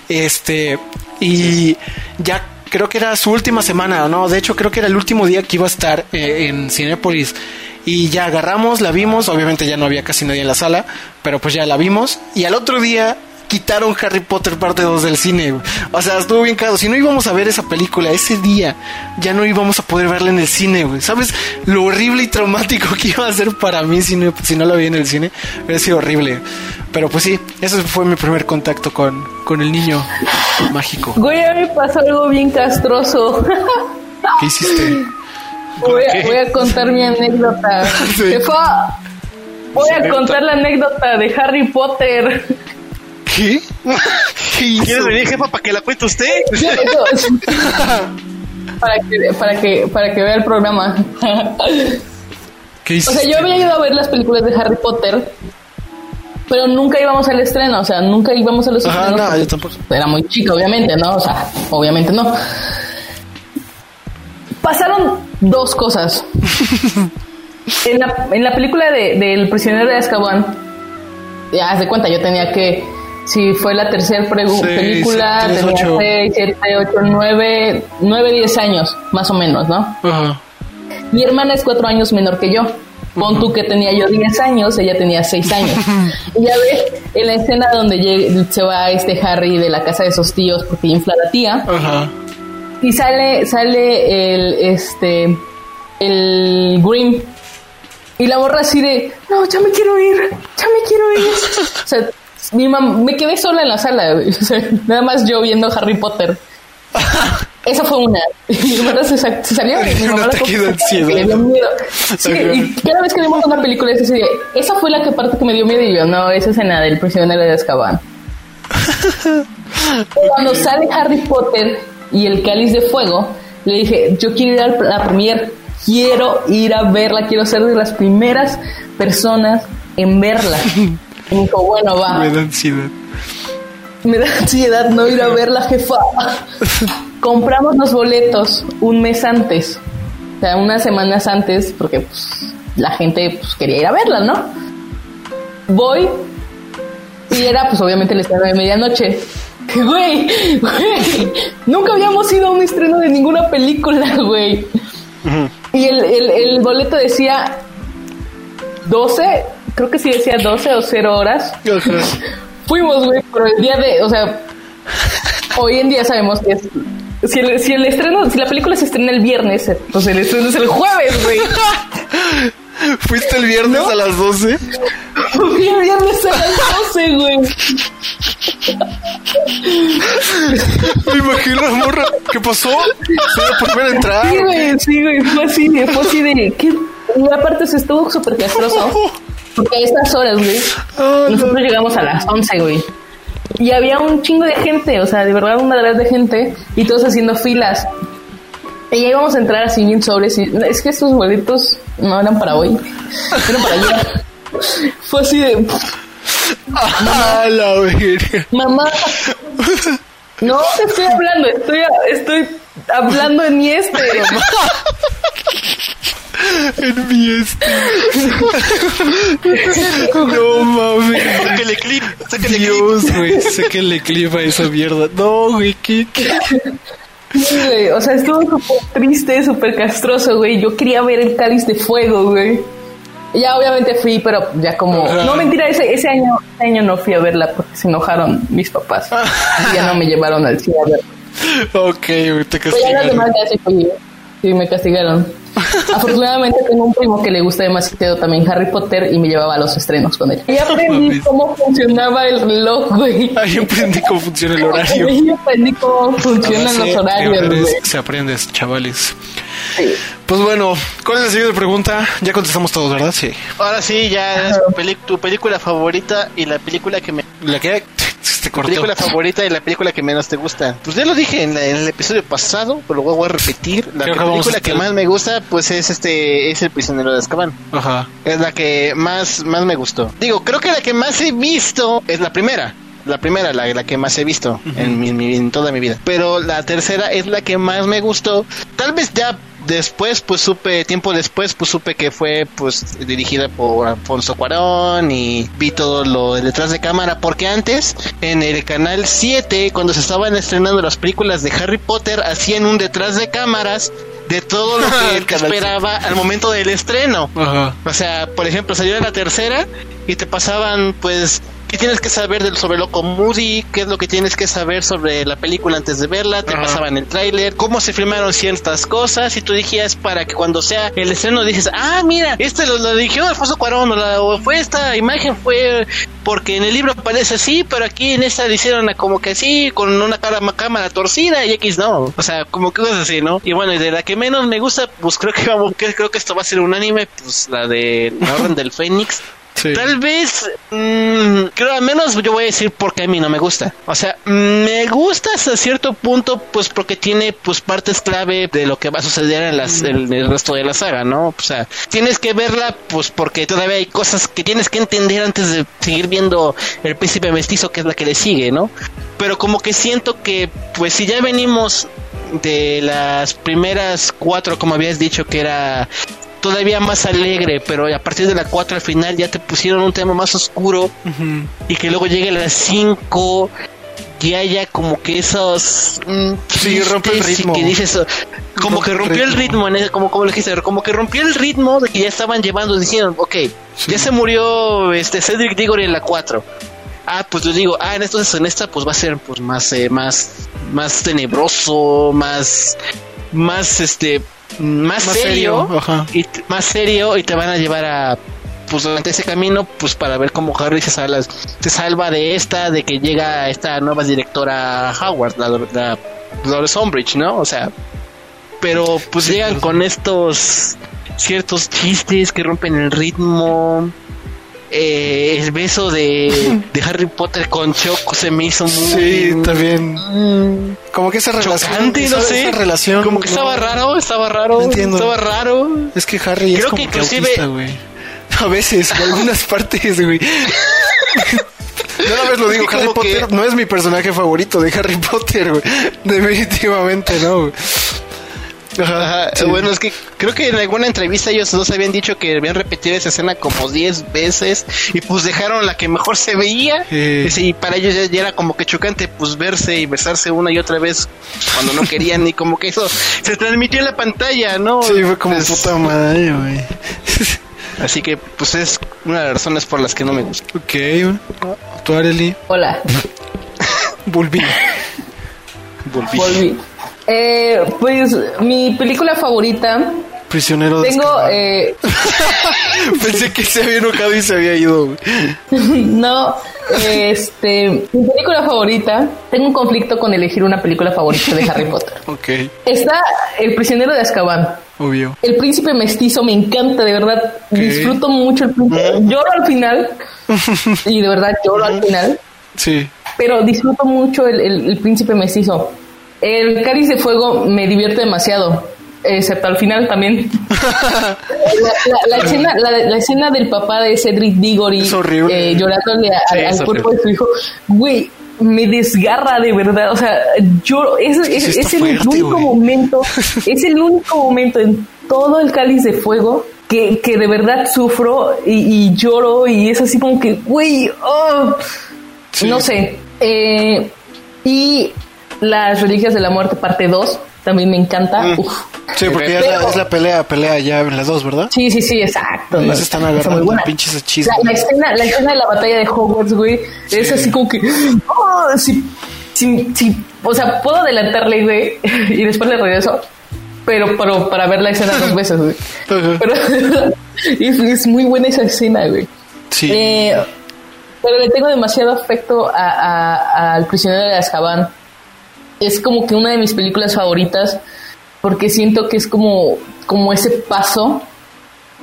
Este, y ya creo que era su última semana, ¿no? De hecho, creo que era el último día que iba a estar eh, en Cinépolis. Y ya agarramos, la vimos, obviamente ya no había casi nadie en la sala, pero pues ya la vimos. Y al otro día quitaron Harry Potter parte 2 del cine. güey. O sea, estuvo bien caro. Si no íbamos a ver esa película ese día, ya no íbamos a poder verla en el cine, güey. ¿Sabes lo horrible y traumático que iba a ser para mí si no, si no la vi en el cine? Hubiera sido horrible. Pero pues sí, ese fue mi primer contacto con, con el niño mágico. Güey, a mí me pasó algo bien castroso. ¿Qué hiciste? Voy a, voy a contar mi anécdota. Sí. Voy a contar la anécdota de Harry Potter. ¿Qué? ¿Qué hizo? ¿Quieres venir, jefa, para que la cuente usted? Para que para que para que vea el programa. ¿Qué O sea, yo había ido a ver las películas de Harry Potter, pero nunca íbamos al estreno, o sea, nunca íbamos a los Ajá, estrenos. no, porque yo tampoco. Era muy chica, obviamente, ¿no? O sea, obviamente no. Pasaron dos cosas. en, la, en la película de, del prisionero de Azkaban, ya haz de cuenta, yo tenía que, si fue la tercera Seis, película, tienes tenía ocho. 6, 7, 8, 9, 9, 10 años, más o menos, ¿no? Ajá. Mi hermana es cuatro años menor que yo. Pon tú que tenía yo 10 años, ella tenía 6 años. y ya ves, en la escena donde se va este Harry de la casa de sus tíos porque infla la tía, Ajá. y sale, sale el, este, el Grim. Y la borra así de, no, ya me quiero ir, ya me quiero ir. o sea, mi mam- me quedé sola en la sala, güey. O sea, nada más yo viendo Harry Potter. Esa fue una. Mi hermana se, sa- se salió y mi mamá la ansiedad. dio miedo. Sí, y cada vez que vemos una película esa fue la que parte que me dio miedo y yo, no, esa escena del prisionero de Azkaban. Cuando sale Harry Potter y el cáliz de fuego, le dije, yo quiero ir a la premier, quiero ir a verla, quiero ser de las primeras personas en verla. Y me dijo, bueno, va. Me da ansiedad. Me da ansiedad no ir a verla, jefa. Compramos los boletos un mes antes. O sea, unas semanas antes, porque pues, la gente pues, quería ir a verla, ¿no? Voy y era pues obviamente el estreno de medianoche. Güey, güey, nunca habíamos ido a un estreno de ninguna película, güey. Y el, el, el boleto decía 12, creo que sí decía 12 o 0 horas. Fuimos, güey, pero el día de, o sea, hoy en día sabemos que es, si el, si el estreno, si la película se estrena el viernes, pues el estreno es el jueves, güey. ¿Fuiste el viernes a las 12? Fui el viernes a las 12, güey. Me imagino morra. ¿Qué pasó? Se por ver entrar. Sí, güey, sí, güey, fue así, fue así de, ¿qué? Y aparte se estuvo súper castroso. Porque a estas horas, güey, Ah, no. nosotros llegamos a las 11, güey. Y había un chingo de gente, o sea, de verdad una de de gente, y todos haciendo filas. Y ya íbamos a entrar así bien sobres. Y es que estos boletos no eran para hoy, eran para ayer. Fue así de, Ah, la mamá, no te estoy hablando, estoy, estoy hablando en mi este. En mi este. No mames. Sáquele clip, sáquele clip. Dios, güey. Sáquenle clip a esa mierda. No, güey. ¿qué, qué? Sí, güey, o sea, estuvo súper triste, súper castroso, güey. Yo quería ver el cáliz de fuego, güey. Ya obviamente fui, pero ya como... Ajá. No, mentira, ese, ese, año, ese año no fui a verla porque se enojaron mis papás. Y ya no me llevaron al cine a verla. Ok, güey. Te Pero ya las castigaron. demás ya sí fui. Sí, me castigaron. Afortunadamente tengo un primo que le gusta demasiado también Harry Potter y me llevaba a los estrenos con él. Y aprendí cómo funcionaba el reloj, güey. Ahí aprendí cómo funciona el horario. Ahí aprendí cómo funcionan los horarios, güey. Se aprendes, chavales. Sí. Pues bueno, ¿cuál es la siguiente pregunta? Ya contestamos todos, ¿verdad? Sí. Ahora sí, ya es tu, tu película favorita y la película que me... La que Tu película favorita y la película que menos te gusta. Pues ya lo dije en, el episodio pasado, pero lo voy a repetir. La película que más me gusta, pues es este, es El prisionero de Azkaban. Ajá. Es la que más, más me gustó. Digo, creo que la que más he visto es la primera la primera, la, la, que más he visto en, mi, en, toda mi vida. Pero la tercera es la que más me gustó. Tal vez ya después pues supe tiempo después pues supe que fue pues dirigida por Alfonso Cuarón y vi todo lo detrás de cámara porque antes en el canal 7 cuando se estaban estrenando las películas de Harry Potter hacían un detrás de cámaras de todo lo que esperaba al momento del estreno. O sea, por ejemplo, salió la tercera y te pasaban pues qué tienes que saber del, sobre Loco Moody, qué es lo que tienes que saber sobre la película antes de verla, te pasaban el tráiler, cómo se filmaron ciertas cosas y tú dijías para que cuando sea el estreno dices, ah, mira, este lo, lo dirigió Alfonso Cuarón o, fue esta imagen fue porque en el libro parece así, pero aquí en esta le hicieron como que así, con una cara, cámara torcida y X no. O sea, como que cosas así, ¿no? Y bueno, y de la que menos me gusta, pues creo que vamos, creo que esto va a ser un anime, pues la de La Orden del Fénix. Tal vez, mmm, creo al menos yo voy a decir porque a mí no me gusta. O sea, me gusta hasta cierto punto, pues porque tiene pues partes clave de lo que va a suceder en, las, en el resto de la saga, ¿no? O sea, tienes que verla pues porque todavía hay cosas que tienes que entender antes de seguir viendo el príncipe mestizo, que es la que le sigue, ¿no? Pero como que siento que pues si ya venimos de las primeras cuatro, como habías dicho, que era todavía más alegre, pero a partir de la 4 al final ya te pusieron un tema más oscuro y que luego llegue a las 5 y haya como que esos mm, sí, rompe el ritmo. Que dices, como que rompió el ritmo, en como, como le dijiste, como que rompió el ritmo de que ya estaban llevando, diciendo, ok, ya se murió este Cedric Diggory en la 4. Ah, pues yo digo, ah, entonces en esta pues va a ser pues más, eh, más, más tenebroso, más, más este, más, serio, y más serio y te van a llevar a pues durante ese camino pues para ver cómo Harry se salva, se salva de esta de que llega esta nueva directora Howard la, la Dolores Umbridge no o sea pero pues llegan con estos ciertos chistes que rompen el ritmo eh, el beso de, de, Harry Potter con Choco se me hizo muy. Sí, también. Mm, como que esa relación. no sé. relación. Como que estaba raro, estaba raro. Entiendo. Estaba raro. Es que Harry Creo es como que inclusive. A veces, en algunas partes, güey. Una vez lo digo, Harry Potter no es mi personaje favorito de Harry Potter, güey. Definitivamente no. Güey. Bueno, es que creo que en alguna entrevista ellos dos habían dicho que habían repetido esa escena como 10 veces y pues dejaron la que mejor se veía. Y para ellos ya, era como que chocante pues verse y besarse una y otra vez cuando no querían y como que eso se transmitió en la pantalla, ¿no? Sí, fue como puta madre, güey. Así que pues es una de las razones por las que no me gusta. Ok, ¿tú Areli? Hola. Volví. Volví. Volví. Eh, pues mi película favorita. Prisionero de Tengo. Eh... Pensé que se había enojado y se había ido. no, este. Mi película favorita. Tengo un conflicto con elegir una película favorita de Harry Potter. ok. Está El prisionero de Azkaban. Obvio. El príncipe mestizo me encanta, de verdad. Disfruto mucho el príncipe. Lloro al final. y de verdad lloro al final. Sí. Pero disfruto mucho el, el príncipe mestizo. El cáliz de fuego me divierte demasiado, excepto al final también. la, escena, la, escena, del papá de Cedric Diggory eh, llorándole al cuerpo de su hijo, güey, me desgarra de verdad. O sea, yo es, es, el único momento, es el único momento en todo el cáliz de fuego que, que de verdad sufro y, lloro y es así como que, güey, oh, no sé. Eh, y las Reliquias de la Muerte, parte 2, también me encanta. Mm. Sí, porque ya es, la, pelea, pelea ya en las dos, ¿verdad? Sí, sí, sí, exacto. Se están agarrando pinches hechizos. La, la, escena, la escena de la batalla de Hogwarts, güey, es así como que... Oh, sí, sí, sí, o sea, puedo adelantarle, güey, y después le regreso. Pero, pero para ver la escena dos veces, güey. Pero es, muy buena esa escena, güey. Sí. Eh, pero le tengo demasiado afecto al prisionero de Azkaban es como que una de mis películas favoritas porque siento que es como, como ese paso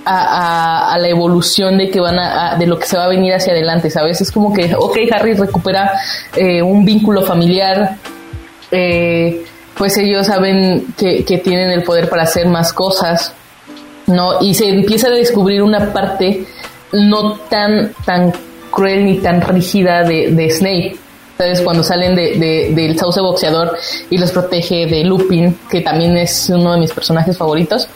a, a, la evolución de que van a, de lo que se va a venir hacia adelante, ¿sabes? Es como que, ok, Harry recupera eh, un vínculo familiar, eh, pues ellos saben que, que, tienen el poder para hacer más cosas, ¿no? Y se empieza a descubrir una parte no tan, tan cruel ni tan rígida de, de Snape. ¿Sabes? Cuando salen de, del sauce boxeador y los protege de Lupin, que también es uno de mis personajes favoritos,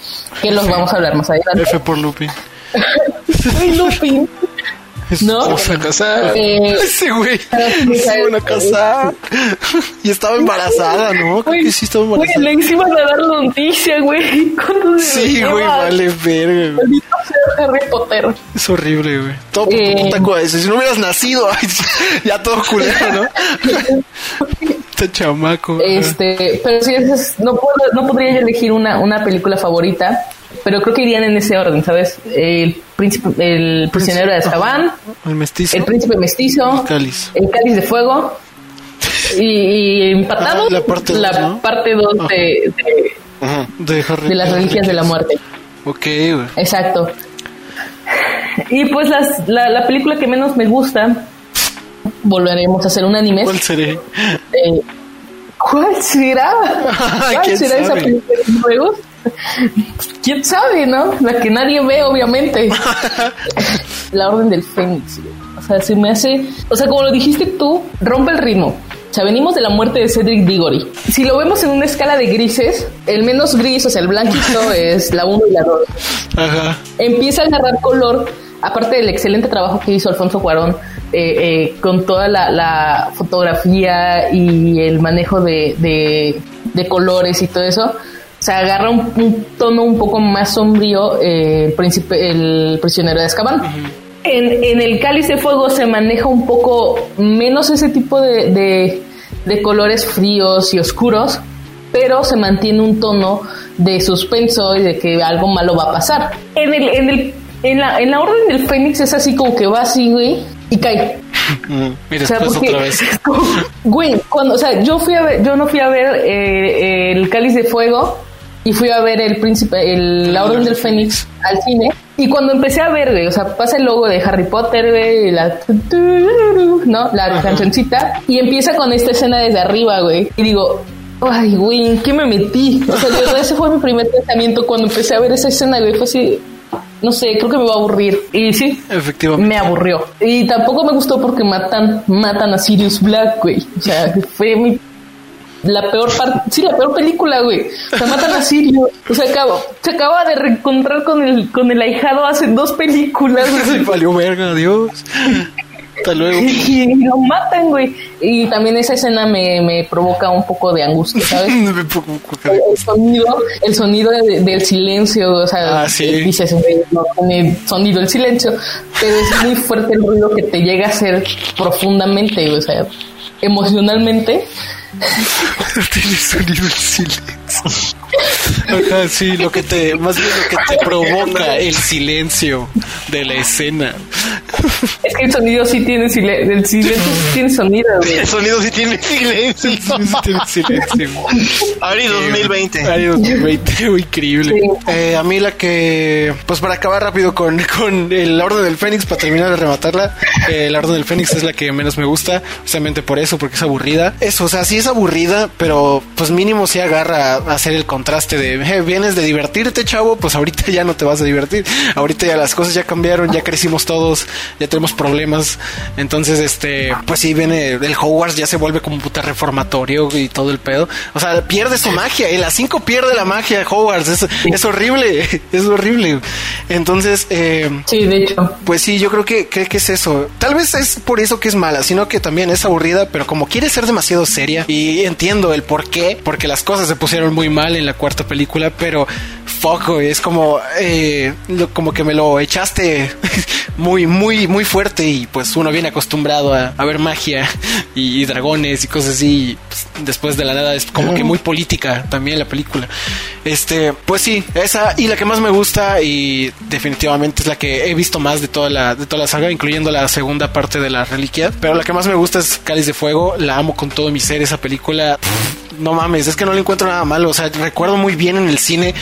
que los vamos a hablar más adelante. F por Lupin. Lupin. ¿No? Van a casar. Eh, Ese güey. Se van a casar. Y estaba embarazada, ¿no? Creo que sí estaba embarazada. Güey, le iban a dar noticia, güey. Sí, güey, vale verga. Harry Potter. Es horrible, güey. Todo por tu puta cabeza. Si no hubieras nacido, ya todo culero, ¿no? este chamaco. Este, pero sí, es, no, puedo, no podría yo elegir una, una película favorita pero creo que irían en ese orden, ¿sabes? El príncipe, el prisionero de Azkaban, el mestizo, el príncipe mestizo, el cáliz, el cáliz de fuego y, y empatado ah, la parte 2 ¿no? parte dos de, de, de, Harry, de, las reliquias de la muerte. Ok, güey. Exacto. Y pues las, la, la, película que menos me gusta, volveremos a hacer un anime. ¿Cuál será? Eh, ¿Cuál será? ¿Cuál será esa película de juegos? ¿Quién sabe, no? La que nadie ve, obviamente. la Orden del Fénix. O sea, se me hace... O sea, como lo dijiste tú, rompe el ritmo. O sea, venimos de la muerte de Cedric Diggory. Si lo vemos en una escala de grises, el menos gris, o sea, el blanquito es la 1 y la 2. Ajá. Empieza a agarrar color, aparte del excelente trabajo que hizo Alfonso Cuarón eh, eh, con toda la, fotografía y el manejo de, de colores y todo eso se agarra un, tono un poco más sombrío eh, el, príncipe, el prisionero de Azkaban. en, en, el cáliz de fuego se maneja un poco menos ese tipo de, de, colores fríos y oscuros, pero se mantiene un tono de suspenso y de que algo malo va a pasar. En, el, en, el, en, la, en la orden del Fénix es así como que va así, güey, y cae. Mira, o sea, otra vez. güey, cuando, o sea, yo fui a ver, yo no fui a ver eh, el cáliz de fuego y fui a ver el príncipe, el la orden del Fénix al cine. Y cuando empecé a ver, güey, o sea, pasa el logo de Harry Potter, güey, la, ¿no? La cancioncita. Y empieza con esta escena desde arriba, güey. Y digo, ay, güey, ¿en qué me metí? O sea, ese fue mi primer pensamiento cuando empecé a ver esa escena, güey. Fue así, no sé, creo que me va a aburrir. Y sí, efectivamente. Me aburrió. Y tampoco me gustó porque matan, matan a Sirius Black, güey. O sea, fue mi la peor parte, sí, la peor película, güey. Se matan a Sirio. O sea, acabo, se acaba de reencontrar con el, con el ahijado hace dos películas, güey. valió verga, Dios. Hasta luego. Y lo matan, güey. Y también esa escena me, me provoca un poco de angustia, ¿sabes? el, sonido, el sonido del silencio, o sea, ah, ¿sí? dices, no tiene sonido el silencio, pero es muy fuerte el ruido que te llega a hacer profundamente, o sea, emocionalmente Tiene sonido en silencio. Ajá, sí, lo que te, más bien lo que te provoca el silencio de la escena. Es que el sonido sí tiene silencio, el silencio sí tiene sonido, El sonido sí tiene silencio. Sonido sí tiene silencio. Ari 2020. Ari 2020, increíble. Eh, a mí la que, pues para acabar rápido con, con el Orden del Fénix, para terminar de rematarla, eh, el Orden del Fénix es la que menos me gusta, justamente por eso, porque es aburrida. Eso, o sea, sí es aburrida, pero pues mínimo sí agarra a hacer el contraste de eh, vienes de divertirte, chavo, pues ahorita ya no te vas a divertir. Ahorita ya las cosas ya cambiaron, ya crecimos todos, ya tenemos problemas. Entonces, este, pues sí, viene el Hogwarts, ya se vuelve como puta reformatorio y todo el pedo. O sea, pierde su magia. El a 5 pierde la magia de Hogwarts. Es, es horrible, es horrible. Entonces, eh, sí, de hecho. Pues sí, yo creo que, que, que es eso. Tal vez es por eso que es mala, sino que también es aburrida, pero como quiere ser demasiado seria y entiendo el por qué, porque las cosas se pusieron muy mal en la cuarta película, pero foco, es como, eh, como que me lo echaste muy, muy, muy fuerte y pues uno viene acostumbrado a, ver magia y, dragones y cosas así. Pues, después de la nada es como que muy política también la película. Este, pues sí, esa y la que más me gusta y definitivamente es la que he visto más de toda la, de toda la saga, incluyendo la segunda parte de la reliquia. Pero la que más me gusta es Cáliz de Fuego, la amo con todo mi ser esa película no mames, es que no le encuentro nada malo. O sea, recuerdo muy bien en el cine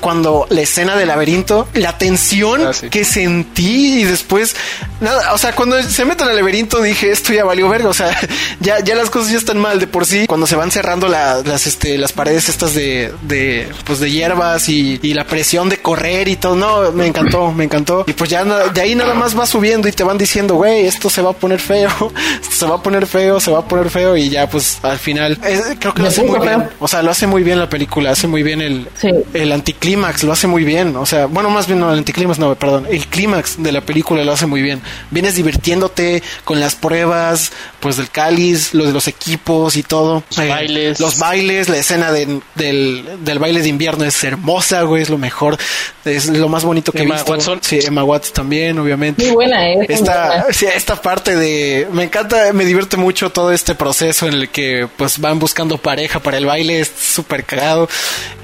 cuando la escena del laberinto, la tensión Ah, sí. que sentí y después, nada, o sea, cuando se meten al laberinto dije, esto ya valió verga, o sea, ya, ya las cosas ya están mal de por sí. Cuando se van cerrando la- las, este, las paredes estas de, de, pues de hierbas y, y la presión de correr y todo, no, me encantó, me encantó. Y pues ya de ahí nada más va subiendo y te van diciendo, güey, esto se va a poner feo, esto se va a poner feo, se va a poner feo y ya pues al final, creo que lo hace muy bien. O sea, lo hace muy bien la película, hace muy bien el, Sí. el anticlímax, lo hace muy bien. O sea, bueno, más bien no, el anticlímax, no, perdón. El clímax de la película lo hace muy bien. Vienes divirtiéndote con las pruebas, pues del cáliz, lo de los equipos y todo. Los bailes. Los bailes, la escena de- del, del baile de invierno es hermosa, güey, es lo mejor. Es lo más bonito que he Emma visto. Watson. Sí, Emma Watson también, obviamente. Muy buena, ¿eh? Esta, buena. sí, esta parte de me encanta, me divierte mucho todo este proceso en el que pues van buscando pareja para el baile, es súper cagado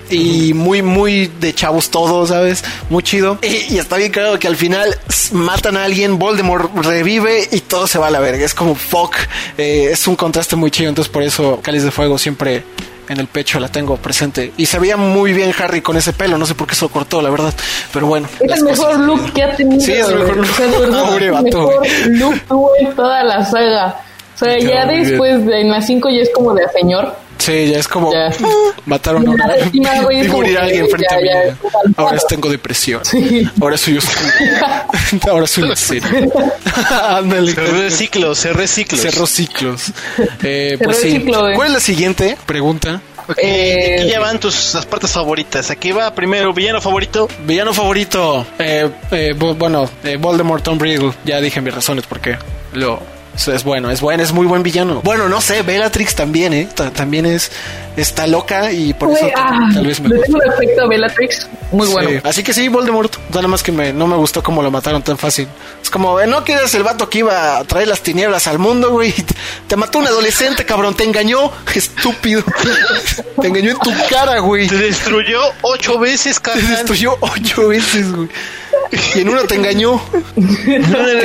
y muy muy de chavos todos, ¿sabes? Muy chido. Y, y está bien cagado que al final matan a alguien, Voldemort revive y todo se va a la verga. Es como fuck, eh, es un contraste muy chido, entonces por eso Cáliz de Fuego siempre en el pecho la tengo presente. Y se veía muy bien Harry con ese pelo, no sé por qué se lo cortó, la verdad. Pero bueno. Es el mejor cosas. look que ha tenido. Sí, es el mejor look. O sea, el mejor look tuvo en toda la saga. O sea, ya después de en las 5 ya es como de señor. Sí, ya es como Ya. mataron a una Nada, encima, güey, es y morir a alguien frente ya, a mí. ya, Ahora tengo depresión. Sí. Ahora soy oscuro. Ahora soy una serie. Ándale. Se reciclo, se reciclo. Cerró ciclos. Eh, pues sí. ciclo, güey. ¿Cuál es la siguiente pregunta? Ok, Eh, aquí ya van tus las partes favoritas. Aquí va primero, villano favorito. Villano favorito. Eh, eh, bu- bueno, eh, Voldemort Tom Riddle. Ya dije mis razones porque lo es es bueno, es bueno, es muy buen villano. Bueno, no sé, Bellatrix también, ¿eh? Ta- también es está loca y por eso ah, tal vez me le gusta. tengo respecto a Bellatrix. Muy Sí, bueno. Así que sí, Voldemort. Nada más que me, no me gustó cómo lo mataron tan fácil. Es como, eh, no que eres el vato que iba a traer las tinieblas al mundo, güey. Te, te mató un adolescente, cabrón. Te engañó, estúpido. te engañó en tu cara, güey. Te destruyó ocho veces, Te carnal. destruyó ocho veces, güey. Y en una te engañó.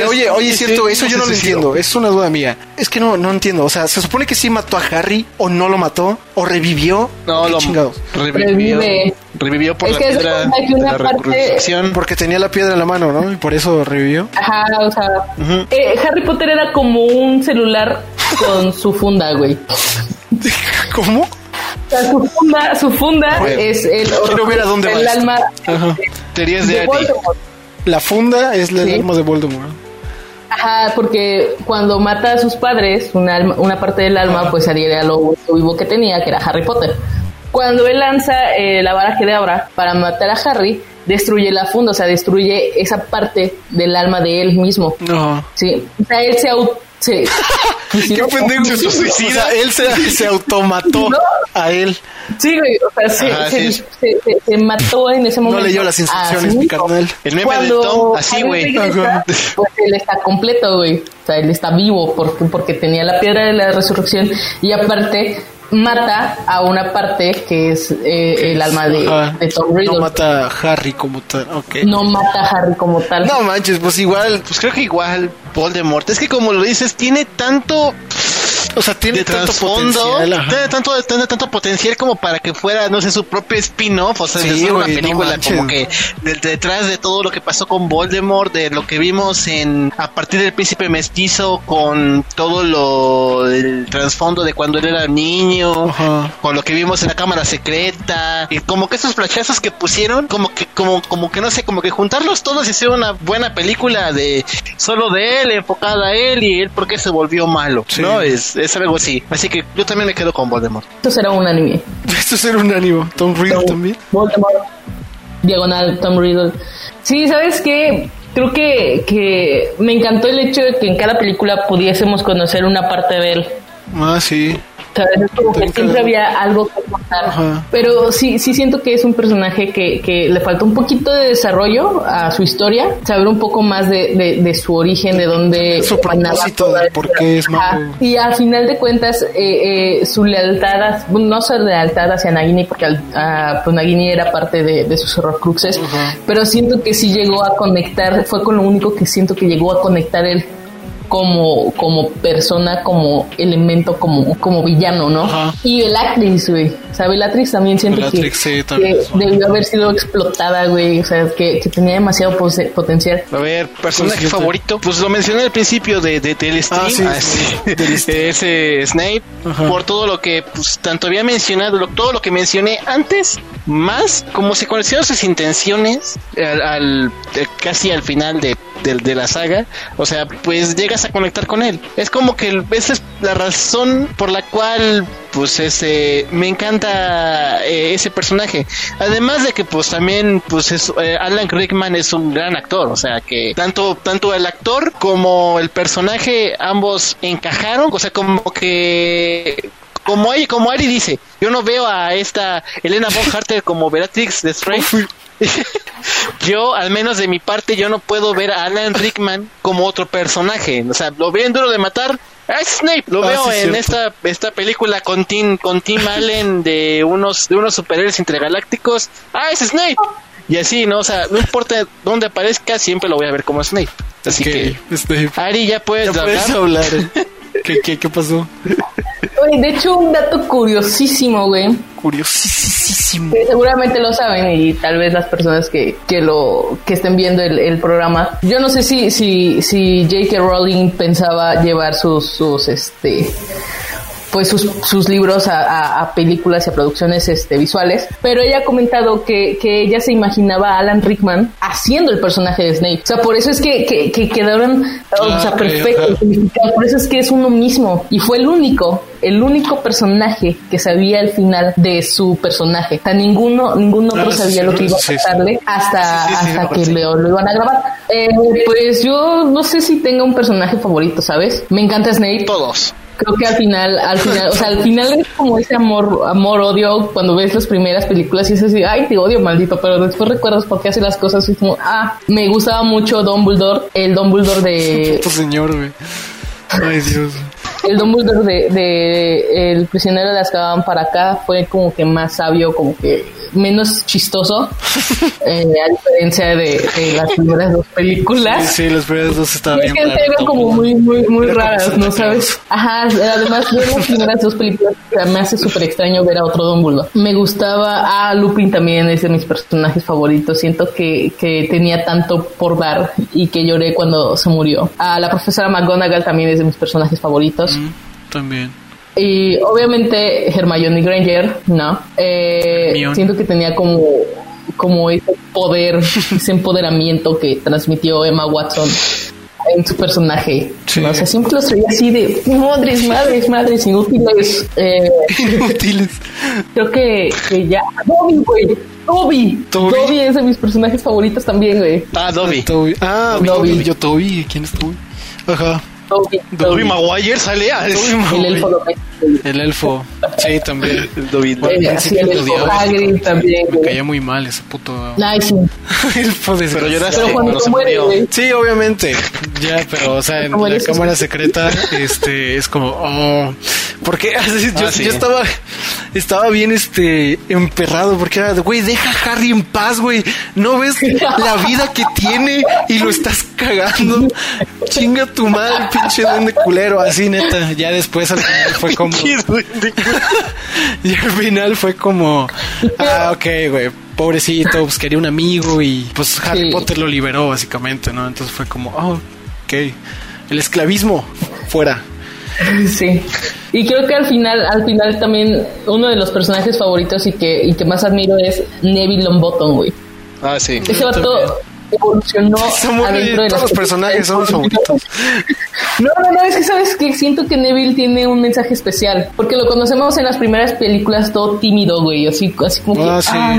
Oye, oye, es cierto, eso yo no lo entiendo. Es una duda mía. Es que no, no entiendo. O sea, se supone que sí mató a Harry, o no lo mató, o revivió. No, ¿Qué lo chingados? revivió. Revive. Revivió por Es la que piedra que de una la parte-. Porque tenía la piedra en la mano, ¿no? Y por eso revivió. Ajá, o sea, eh, Harry Potter era como un celular con su funda, güey. ¿Cómo? O sea, su funda, su funda es el, Quiero ver a dónde el alma Ajá. Teorías de de Ari. Voldemort. La funda es la Sí. alma de Voldemort. Ajá, porque cuando mata a sus padres, una, alma- una parte del alma, pues salía lo único vivo que tenía, que era Harry Potter. Cuando él lanza eh, la vara que de abra para matar a Harry, destruye la funda, o sea, destruye esa parte del alma de él mismo. No. Sí, o sea, él se au- se- Qué pendejo. ¿Se O suicida? sea, él se, se automató No. a él. Sí, güey, o sea, se, Ajá, se, sí. se- se- se mató en ese No momento. leyó las instrucciones, sí mi carnal. El meme Cuando del Tom, así, Harry güey. Pues él está completo, güey. O sea, él está vivo porque, porque tenía la piedra de la resurrección y aparte mata a una parte que es eh, el alma de, Ajá. de Tom Riddle. No mata a Harry como tal. Ok. No mata a Harry como tal. No manches, pues igual. Pues creo que igual Voldemort. Es que como lo dices, tiene tanto O sea, tiene tanto potencial. ajá. tiene tanto, tiene tanto potencial como para que fuera, no sé, su propio spin-off, o sea, Sí, de hacer una película como que de- detrás de todo lo que pasó con Voldemort, de lo que vimos en a partir del príncipe mestizo, con todo lo el trasfondo de cuando él era niño, con lo que vimos en la cámara secreta, y como que esos flashazos que pusieron, como que, como, como que no sé, como que juntarlos todos y hacer una buena película de solo de él, enfocada a él y él porque se volvió malo, Sí. ¿no? Es, es algo así. Así que yo también me quedo con Voldemort. Esto será un anime. Esto es ser un ánimo. Tom Riddle también. Voldemort, diagonal Tom Riddle. Sí, ¿sabes qué? Creo que, que me encantó el hecho de que en cada película pudiésemos conocer una parte de él. Ah, sí. ¿Sabes? Es como que siempre había algo que. Ajá. Pero sí, sí siento que es un personaje que, que le falta un poquito de desarrollo a su historia, saber un poco más de, de, de su origen, de dónde Su propósito, de por qué es. Y a final de cuentas, eh, eh, su lealtad, a- no su lealtad hacia Nagini, porque al- ah, pues Nagini era parte de, de sus horrocruxes, pero siento que sí llegó a conectar, fue con lo único que siento que llegó a conectar él como, como persona, como elemento, como, como villano, ¿no? Ajá. Y el actriz, güey. O sea, Bellatrix también siento Bellatrix, que, sí, también que debió haber sido explotada, güey. O sea, que, que tenía demasiado potencial. A ver, personaje Pues, favorito. Pues lo mencioné al principio de, de- del stream. Ah, sí, Ah, sí. Ese Snape. Ajá. Por todo lo que, pues, tanto había mencionado, lo- todo lo que mencioné antes, más como se conocieron sus intenciones al, al- eh, casi al final de, del- de la saga. O sea, pues llegas a conectar con él. Es como que esa es la razón por la cual pues ese me encanta eh, ese personaje además de que pues también pues es, eh, Alan Rickman es un gran actor o sea que tanto tanto el actor como el personaje ambos encajaron o sea como que como Ari, como Ari dice, yo no veo a esta Elena Bonham Carter como Beatrix Lestrange. yo, al menos de mi parte, yo no puedo ver a Alan Rickman como otro personaje. O sea, lo veo en Duro de Matar. Ah, es Snape. Lo Ah, veo sí, en cierto. esta esta película con Tim, con Tim Allen de unos de unos superhéroes intergalácticos. Ah, es Snape. Y así, ¿no? O sea, no importa dónde aparezca, siempre lo voy a ver como Snape. Así que, Ari, ya puedes ya puedes hablar. ¿Qué, qué, qué pasó? Güey, de hecho, un dato curiosísimo, güey. Curiosísimo. que seguramente lo saben y tal vez las personas que, que lo que estén viendo el, el programa yo no sé si si si J.K. Rowling pensaba llevar sus sus este pues sus, sus libros a, a- a películas y a producciones este, visuales, pero ella ha comentado que, que ella se imaginaba a Alan Rickman haciendo el personaje de Snape. O sea, por eso es que, que, que quedaron, o sea, Ah, perfectos, por eso es que es uno mismo. Y fue el único, el único personaje que sabía el final de su personaje. O sea, ninguno, ningún otro Ah, sí, sabía sí, lo que iba a pasarle hasta, Sí, sí, sí, hasta que lo, lo iban a grabar. Eh, pues yo no sé si tenga un personaje favorito, ¿sabes? Me encanta Snape. Todos. Creo que al final, al final, o sea, al final es como ese amor, amor, odio cuando ves las primeras películas y es así, ay, te odio, maldito, pero después recuerdas por qué hace las cosas y como, ah, me gustaba mucho Dumbledore, el Dumbledore de. Ay, Dios. El Dumbledore de, de El prisionero de Azkaban para acá fue como que más sabio, como que menos chistoso, eh, a diferencia de, de las primeras dos películas. Sí, sí, los primeros dos estaban Y es bien que eran como muy, muy, muy raras, ¿no sabes? Ajá, además ver las primeras dos películas me hace súper extraño ver a otro Dumbledore. Me gustaba, a Lupin también es de mis personajes favoritos, siento que, que tenía tanto por dar y que lloré cuando se murió. A la profesora McGonagall también es de mis personajes favoritos. Mm, También. Y obviamente Hermione Granger, ¿no? Eh, siento que tenía como, como ese poder, ese empoderamiento que transmitió Emma Watson en su personaje. Sí. ¿no? O sea, siempre los traía así de madres, madres, madres, inútiles. Eh, Inútiles. creo que, que ya. Dobby, güey. Dobby. Dobby. Dobby es de mis personajes favoritos también, güey. Ah, Dobby. Toby. Ah, Dobby. Toby. Yo Toby. ¿Quién es Toby? Ajá. Dobby. Dobby Maguire sale a El elfo. El elfo. Sí, también. El Dobby. Bueno, Eh, así principio el lo elfo odiaba. Hagrid también, Me caía muy mal ese puto sí. elfo Pero desgraciado. lloraste Pero cuando se muere, murió. Sí, obviamente. Ya, pero, o sea, en la cámara secreta, este, es como, oh, porque así, yo, Ah, sí. yo estaba, estaba bien, este, emperrado, porque era, de, güey, deja a Harry en paz, güey. No ves la vida que tiene y lo estás cagando. Chinga tu madre, pinche duende culero, así, neta. Ya después al final fue como, y al final fue como, ah, ok, güey. Pobrecito, pues quería un amigo y pues Harry Sí. Potter lo liberó básicamente, ¿no? Entonces fue como, oh, ok, el esclavismo fuera. Sí. Y creo que al final, al final también uno de los personajes favoritos y que, y que más admiro es Neville Longbottom, güey. Ah, sí. Ese vato evolucionó Somos- adentro de todos los personajes son mis favoritos. No, no, no, es que sabes que siento que Neville tiene un mensaje especial, porque lo conocemos en las primeras películas todo tímido, güey, así, así como que Ah, sí, ah,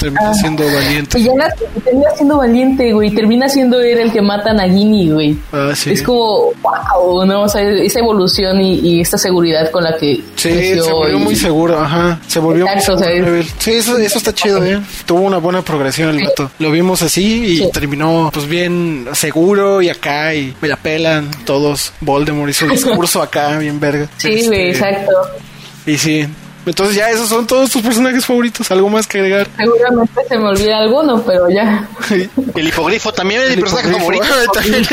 termina ah. siendo valiente. y ya la- termina siendo valiente, güey, termina siendo él el que mata a Nagini, güey. Ah, sí. Es como, wow, ¿no? O sea, esa evolución y, y esta seguridad con la que Sí, creció se volvió y- muy seguro, ajá. Se volvió Exacto, muy o sea, seguro. es-. Sí, eso, eso está chido, ¿eh? Tuvo una buena progresión el vato. Lo vimos así y Sí. terminó, pues bien seguro y acá y me la pelan todos. Voldemort hizo el discurso acá, bien verga. Sí, Este, exacto. Y sí, Entonces ya esos son todos tus personajes favoritos. ¿Algo más que agregar? Seguramente se me olvida alguno, pero ya. El hipogrifo también es mi El personaje hipogrifo. favorito. También es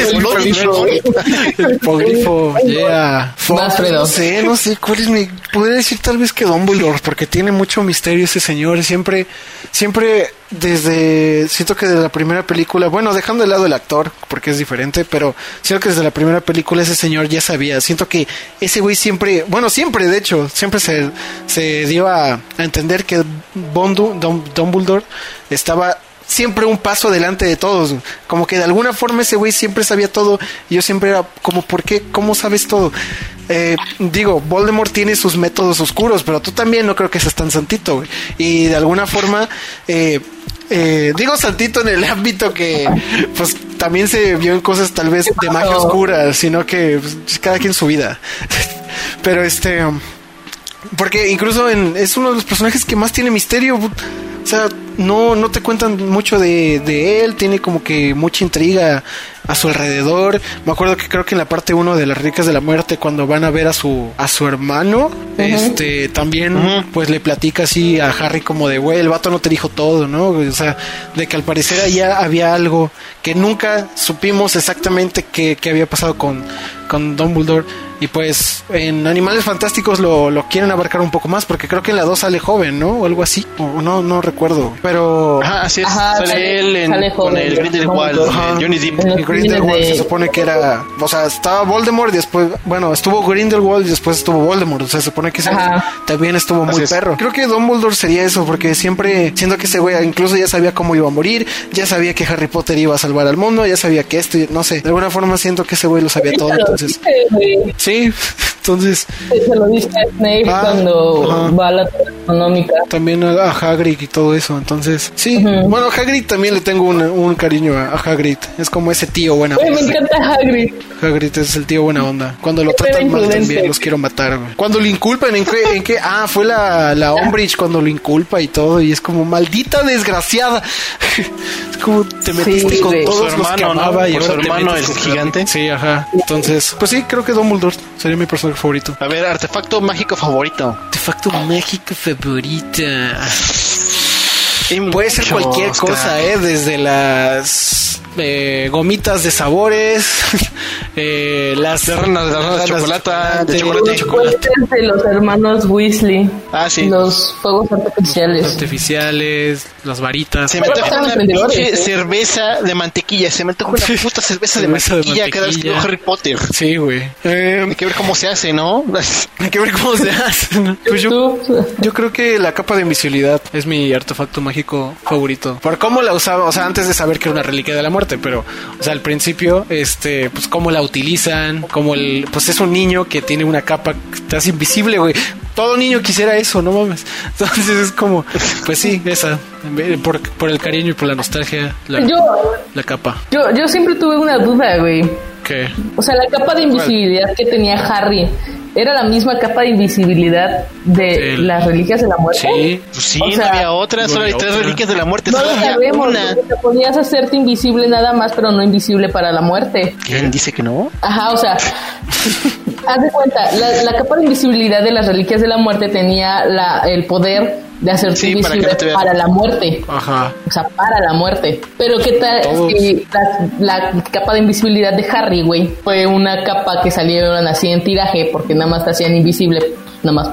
El hipogrifo. Yeah. No sé, no sé cuál es mi. Podría decir tal vez que Dumbledore, porque tiene mucho misterio ese señor. Siempre, siempre desde. Siento que desde la primera película, bueno, dejando de lado el actor, porque es diferente, pero siento que desde la primera película ese señor ya sabía. Siento que ese güey siempre, bueno, siempre, de hecho, siempre se, se dio a, a entender que Bondu, Dum- Dumbledore estaba siempre un paso adelante de todos. Como que de alguna forma ese güey siempre sabía todo. Y yo siempre era como, ¿por qué? ¿Cómo sabes todo? Eh, digo, Voldemort tiene sus métodos oscuros, pero tú también no creo que seas tan santito, güey. Y de alguna forma, eh, eh, digo santito en el ámbito que, pues, también se vio en cosas tal vez de magia oscura, sino que pues, cada quien su vida. pero este... porque incluso en, es uno de los personajes que más tiene misterio. O sea, no, no te cuentan mucho de, de él, tiene como que mucha intriga a su alrededor. Me acuerdo que creo que en la parte 1 de las Ricas de la Muerte, cuando van a ver a su, a su hermano, este, también pues le platica así a Harry como de, güey, el vato no te dijo todo, ¿no? O sea, de que al parecer allá había algo que nunca supimos exactamente qué, qué había pasado con, con Dumbledore. Y pues en Animales Fantásticos lo, lo quieren abarcar un poco más, porque creo que en la 2 sale joven, ¿no? O algo así. O no, no recuerdo. Pero... Ajá, así es. Ajá, sale, sale- él en, sale con el Grindelwald, el Johnny Depp. Y Grindelwald crímenes se de- supone que era, o sea, estaba Voldemort y después, bueno, estuvo Grindelwald y después estuvo Voldemort, o sea, se supone que también estuvo muy Así es. perro. Creo que Dumbledore sería eso, porque siempre, siendo que ese güey incluso ya sabía cómo iba a morir, ya sabía que Harry Potter iba a salvar al mundo, ya sabía que esto, y- no sé, de alguna forma siento que ese güey lo sabía todo, entonces, sí, entonces, Se lo dice a Snape Ah, cuando ajá. va a la económica. también a, a Hagrid y todo eso, entonces, sí, bueno, a Hagrid también le tengo una- un cariño a, a Hagrid, es como ese tío buena Güey, me onda. encanta Hagrid. Hagrid es el tío buena onda. Cuando lo tratan mal también los quiero matar, güey. Cuando lo inculpan, ¿en qué? ¿En qué? Ah, fue la, la Umbridge cuando lo inculpa y todo. Y es como, maldita desgraciada. es como, te metiste con güey. todos Su los que hermano, ¿no? amaba y Por su ahora hermano, el gigante. Sí, ajá. Entonces, pues sí, creo que Dumbledore sería mi personaje favorito. A ver, artefacto mágico favorito. Artefacto mágico favorita. Hay Puede ser cualquier cosa. ¿eh? Desde las eh, gomitas de sabores, eh, las De ranas, de ranas de chocolate, de chocolate. Los de los hermanos Weasley. Ah, sí. Los fuegos artificiales. artificiales, las varitas. Se me antoja una pinche ¿eh? cerveza de mantequilla. Se me antoja una puta cerveza de Cerveza de mantequilla cada vez que veo mantequilla. Harry Potter. Sí, güey. Eh, Hay que ver cómo se hace, ¿no? hay que ver cómo se hace. ¿no? Pues yo, yo creo que la capa de invisibilidad es mi artefacto mágico favorito. Por cómo la usaba, o sea, antes de saber que era una reliquia de la muerte, pero, o sea, al principio, este, pues cómo la utilizan, como el, pues es un niño que tiene una capa hace invisible, güey. Todo niño quisiera eso, no mames. Entonces es como, pues sí, esa, por, por el cariño y por la nostalgia, la, yo, la capa. yo, yo siempre tuve una duda, güey. ¿Qué? O sea, la capa de invisibilidad que tenía Harry era la misma capa de invisibilidad de las reliquias de la muerte. Sí. Pues sí, O no sea, había otra, no solo hay había tres reliquias de la muerte. No solo lo había sabemos, una. podías hacerte invisible nada más, pero no invisible para la muerte. ¿Quién dice que no? Ajá, o sea, haz de cuenta, la, la capa de invisibilidad de las reliquias de la muerte tenía la, el poder de hacerte Sí, para que te para la muerte. Ajá. O sea, para la muerte. Pero qué tal Todos. si la, la capa de invisibilidad de Harry, güey, fue una capa que salieron así en tiraje porque nada más te hacían invisible, nada más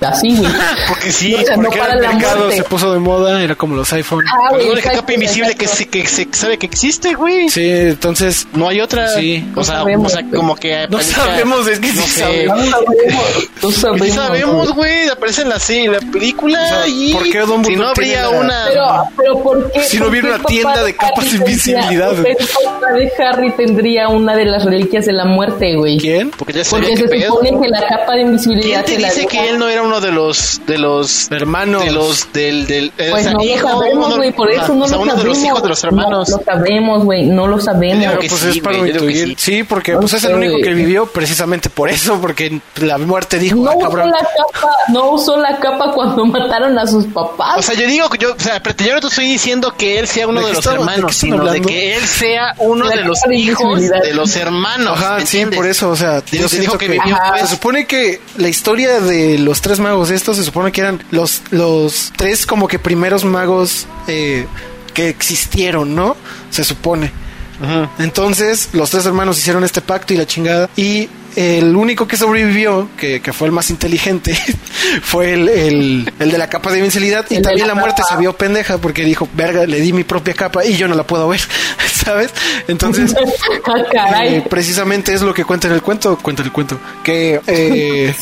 así, güey. Porque sí, O sea, no Porque para el mercado se puso de moda, era como los iPhone. Ah, Es güey, la capa invisible que se, que se sabe que existe, güey. Sí, entonces No hay otra. Sí. O sea, No sabemos, o sea, como que. no sabemos, es que no sí sé. sabemos. No sabemos, no Sí sabemos, güey, aparece en la, sí, la película O sea, y ¿por qué Dumbledore si no habría una Pero, pero ¿por qué? Si no hubiera una tienda de capas de invisibilidad, papá de Harry tendría una de las reliquias de la muerte, güey. ¿Quién? porque ya Porque se supone que la capa de invisibilidad ¿Quién te se la dice que él no era uno de los de los Hermanos. de los del del eh, Pues o sea, no lo sabemos, güey, por eso no o sea, lo uno sabemos. de los hijos de los hermanos. No lo sabemos, güey, no lo sabemos. Pues sí, es para sí. Sí, porque pues es el único que vivió precisamente por eso, porque la muerte dijo, No ah, usó la capa, no usó la capa cuando mataron a sus papás. O sea, yo digo que yo, o sea, pero yo no te estoy diciendo que él sea uno ¿De de, los estamos- de hermanos, están sino de hablando? que él sea uno de los de hijos de los hermanos. Ajá, ¿me sí, por eso, o sea, yo dijo que vivió, pues. se supone que la historia historia de los tres magos estos se supone que eran los, los tres como que primeros magos eh, que existieron, ¿no? Se supone. Entonces, los tres hermanos hicieron este pacto y la chingada. Y el único que sobrevivió, que, que fue el más inteligente, fue el, el, el de la capa de invencibilidad. Y El también la la muerte se vio pendeja porque dijo, verga, le di mi propia capa y yo no la puedo ver, ¿sabes? Entonces, Ah, caray. eh, precisamente es lo que cuenta en el cuento, cuenta en el cuento, que eh,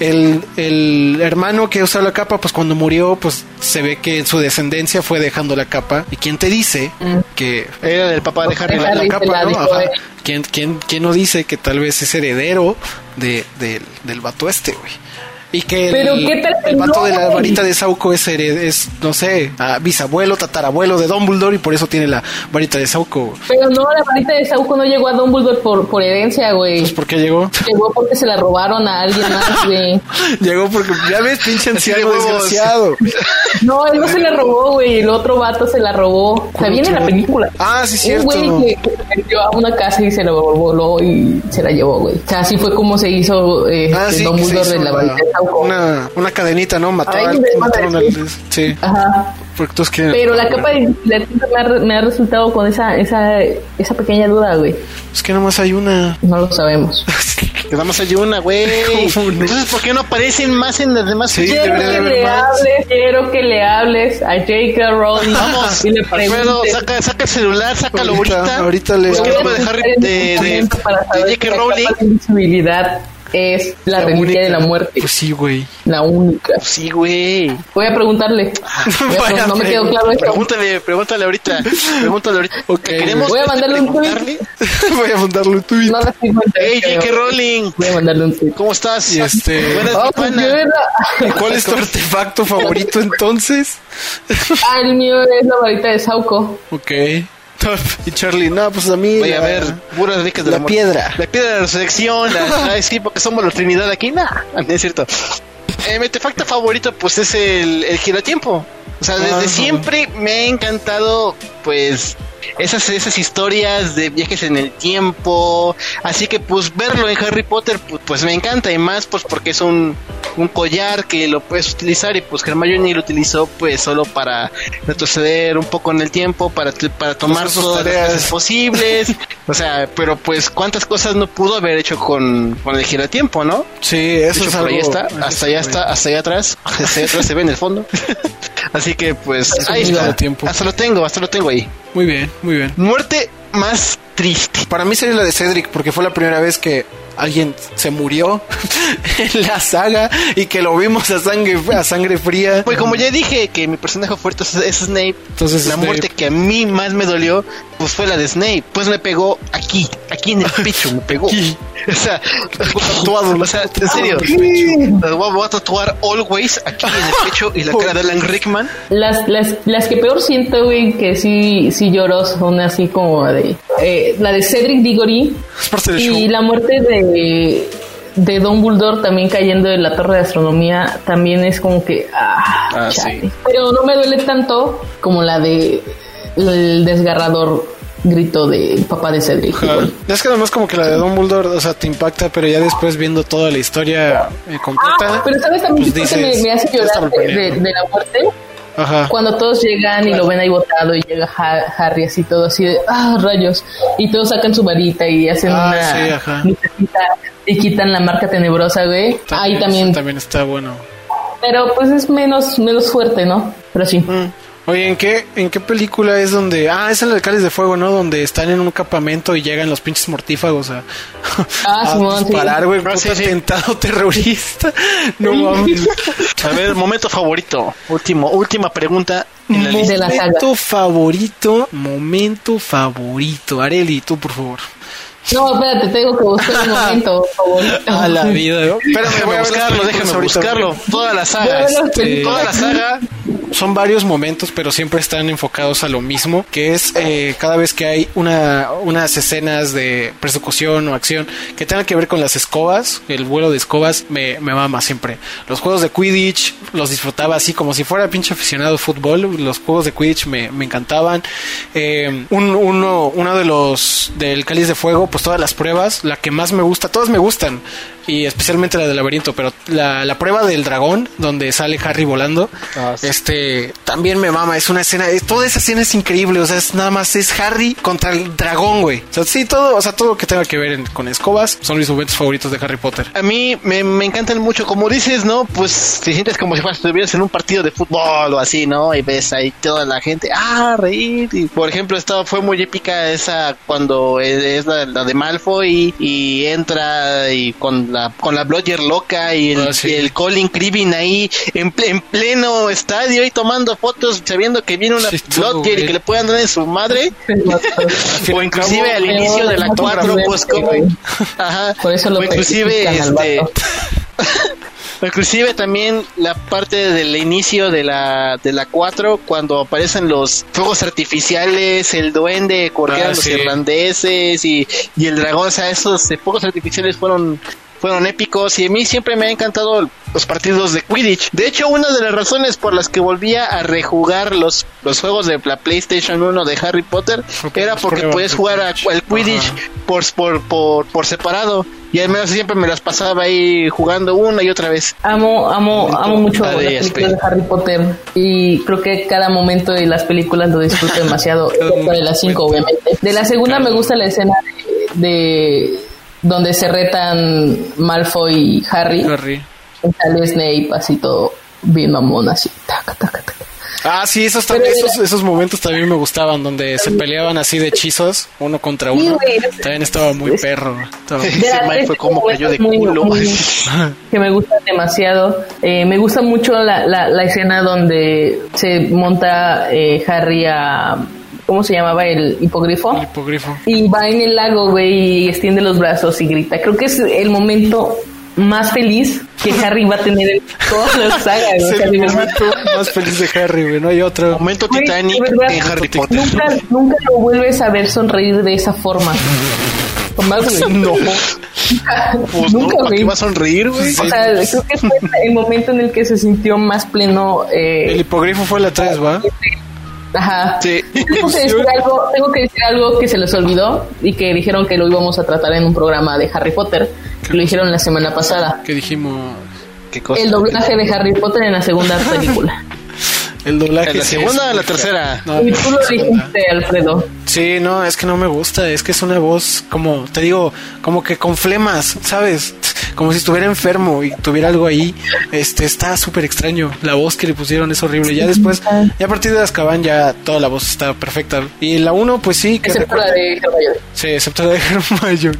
el, el hermano que usa la capa, pues cuando murió, pues se ve que su descendencia fue dejando la capa. ¿Y quién te dice que Era del papá de Harry. Harry. la, capa, la ¿no? dijo Ajá. él. ¿Quién, quién, quién no dice que tal vez es heredero de, del, del vato este, güey? Y que el, Pero ¿qué tal que el vato no, de la varita de Sauco es, hered- es no sé, bisabuelo, tatarabuelo de Dumbledore y por eso tiene la varita de Sauco. Pero no, la varita de Sauco no llegó a Dumbledore por, por herencia, güey. Pues, ¿por qué llegó? Llegó porque se la robaron a alguien más, güey. Llegó porque, ya ves, pinche anciano desgraciado. No, él no se la robó, güey. El otro vato se la robó. O sea, viene en la película. Ah, sí, cierto. Un güey que, que se metió a una casa y se la voló y se la llevó, güey. O sea, así fue como se hizo eh, Ah, sí, que se Dumbledore hizo de la la- varita de Sauco. Una, una cadenita, ¿no? Mató mataron al... Sí, Ajá. porque tú es que... Pero la capa de la tinta me ha, me ha resultado con esa, esa, esa pequeña duda, güey. Es que nomás hay una... No lo sabemos. Que damos allí una, güey. Entonces, ¿por qué no aparecen más en las demás? Sí, Quiero de que le más. hables, quiero que le hables a J.K. Rowling Vamos, y le Alfredo, saca, saca el celular, sácalo Ahorita, ahorita. ahorita le- nombre de de, de, de J.K. Rowling. Es la, reliquia única. de la muerte, Pues sí, güey. la única. Sí, güey. Voy a preguntarle. Voy a Vaya pregun- no me quedó claro eso. Pregúntale, pregúntale ahorita. Pregúntale ahorita. Queremos Voy a mandarle un tweet. Voy a mandarle un tweet. No la Hey, J.K. Rowling. Voy a mandarle un tweet. ¿Cómo estás? Y este- Buenas, Oh, pues ¿Y cuál es tu artefacto favorito entonces? Ah, el mío es la varita de Sauco. Ok. Y Charlie, no, pues a mí... Voy a ver, puras ricas de la la piedra. La piedra de la resurrección. la- Ay, sí, porque somos la Trinidad aquí. Nah, no es cierto. Eh, mi artefacto favorito, pues, es el, el giratiempo. O sea, desde Ajá. siempre me ha encantado, pues, esas, esas historias de viajes en el tiempo. Así que, pues, verlo en Harry Potter, pues, pues, me encanta. Y más, pues, porque es un, un collar que lo puedes utilizar. Y, pues, Hermione lo utilizó, pues, solo para retroceder un poco en el tiempo, para, para tomar Hacer sus todas las tareas. cosas posibles. o sea, pero, pues, cuántas cosas no pudo haber hecho con, con el giratiempo, ¿no? Sí, eso hecho, es algo... ahí está, eso hasta allá está, hasta allá atrás, hasta allá atrás se ve en el fondo. Así que pues ahí está. Hasta lo tengo, hasta lo tengo ahí. Muy bien, muy bien. Muerte más triste. Para mí sería la de Cedric, porque fue la primera vez que alguien se murió en la saga y que lo vimos a sangre, a sangre fría. Pues como ya dije que mi personaje favorito es, es Snape, Entonces, la Snape. muerte que a mí más me dolió, pues fue la de Snape. Pues me pegó aquí, aquí en el pecho, me pegó. Aquí. O sea, tatuado, o sea, en serio. Las voy a- voy a tatuar always aquí en el pecho y la cara de Alan Rickman. Las, las, las que peor siento, güey, que sí, sí lloró son así como de... eh, la de Cedric Diggory y la muerte de, de Dumbledore también cayendo de la torre de astronomía también es como que... Ah, Ah, sí. Pero no me duele tanto como la de el desgarrador grito del papá de Cedric. Diggory. Es que además como que la de Dumbledore, o sea, te impacta, pero ya después viendo toda la historia eh, completa, Ah, pero ¿sabes también pues me, hace "Ya está llorar de, de- sorprendiendo". de la muerte? Ajá. Cuando todos llegan y lo ven ahí botado y llega Ha- Harry así todo así de ah rayos y todos sacan su varita y hacen Ah, una sí, y quitan la marca tenebrosa, güey. Ahí también, También está bueno. pero pues es menos menos fuerte, ¿no? Pero sí. Mm. Oye, ¿en qué, ¿en qué película es donde... Ah, es en el Cáliz de Fuego, ¿no? Donde están en un campamento y llegan los pinches mortífagos a, Ah, a Simón, sí. disparar, güey. Ah, puto sí, sí. atentado terrorista. No mames. A ver, momento favorito. Último, última pregunta en la lista. De la saga. Momento favorito, momento favorito. Areli, tú, por favor. No, espérate, tengo que buscar un momento, por favor. A la vida. ¿no? Espérame, voy Déjame a ver las buscarlo, déjame ahorita. buscarlo. Toda la saga. Voy a este, toda la saga. son varios momentos, pero siempre están enfocados a lo mismo, que es eh, cada vez que hay una, unas escenas de persecución o acción que tengan que ver con las escobas, el vuelo de escobas, me, me mama siempre. Los juegos de Quidditch los disfrutaba así como si fuera pinche aficionado de fútbol, los juegos de Quidditch me, me encantaban. Eh, un- uno, uno de los del Cáliz de Fuego, pues todas las pruebas, la que más me gusta, todas me gustan. Y especialmente la del laberinto, pero la, la prueba del dragón, donde sale Harry volando, Ah, sí. este, también me mama, es una escena, es- toda esa escena es increíble, o sea, es nada más, es Harry contra el dragón, güey. O sea, sí, todo, o sea, todo lo que tenga que ver en- con escobas son mis momentos favoritos de Harry Potter. A mí me, me encantan mucho, como dices, ¿no? Pues te sientes como si estuvieras en un partido de fútbol o así, ¿no? Y ves ahí toda la gente, ah, reír. Y, por ejemplo, esta fue muy épica esa cuando es, es la, la de Malfoy y, y entra y con la con la Blodger loca y el, Ah, sí. y el Colin Cribbin ahí en, ple- en pleno estadio y tomando fotos sabiendo que viene una Sí, todo, Blodger y que le puedan dar en su madre. o inclusive al inicio de la no 4, te pues como... Ajá. Por eso lo o inclusive este... Inclusive también la parte del inicio de la de la 4 cuando aparecen los fuegos artificiales, el duende corría Ah, los sí. irlandeses y, y el dragón, o sea, esos fuegos artificiales fueron fueron épicos y a mí siempre me han encantado los partidos de Quidditch. De hecho, una de las razones por las que volvía a rejugar los, los juegos de la PlayStation 1 de Harry Potter era porque puedes de jugar al Quidditch por, por, por, por separado. Y al menos siempre me las pasaba ahí jugando una y otra vez. Amo, amo, amo mucho las de películas de este. Harry Potter y creo que cada momento de las películas lo disfruto demasiado, de las cinco obviamente. De la segunda me gusta la escena de, de donde se retan Malfoy y Harry, Harry. y sale Snape así todo bien mamón así, taca, taca, taca. Ah, sí, esos, también, esos, esos momentos también me gustaban, donde se peleaban así de hechizos, uno contra uno. También estaba muy perro. Estaba- Ese Mike fue como cayó de muy- culo. muy- que me gusta demasiado. Eh, me gusta mucho la, la, la escena donde se monta eh, Harry a... ¿Cómo se llamaba? El hipogrifo. El hipogrifo. Y va en el lago, güey, y extiende los brazos y grita. Creo que es el momento más feliz que Harry va a tener en todas las sagas. Es el verdad. momento más feliz de Harry, güey. No hay otro. Momento Güey, Titanic de verdad, en Harry Potter. Nunca, nunca lo vuelves a ver sonreír de esa forma. No, pues no, Nunca, ¿para qué güey. va a sonreír, güey? O sea, creo que fue el momento en el que se sintió más pleno. El Eh, hipogrifo fue la 3, ¿va? Ajá. Sí. Tengo que, decir algo, tengo que decir algo que se les olvidó y que dijeron que lo íbamos a tratar en un programa de Harry Potter. Que lo dijeron la semana pasada. Que dijimos. ¿Qué cosa? El doblaje de Harry Potter en la segunda película. El doblaje. ¿En la segunda o la tercera? No, Y tú lo dijiste, Alfredo. Sí, no, es que no me gusta, es que es una voz como, te digo, como que con flemas, ¿sabes? Como si estuviera enfermo y tuviera algo ahí. Este, está súper extraño. La voz que le pusieron es horrible. Ya después, ya a partir de Azkaban ya toda la voz está perfecta. Y la uno, pues sí, que Excepto recuerda- la de Hermione. Sí, excepto la de Hermione.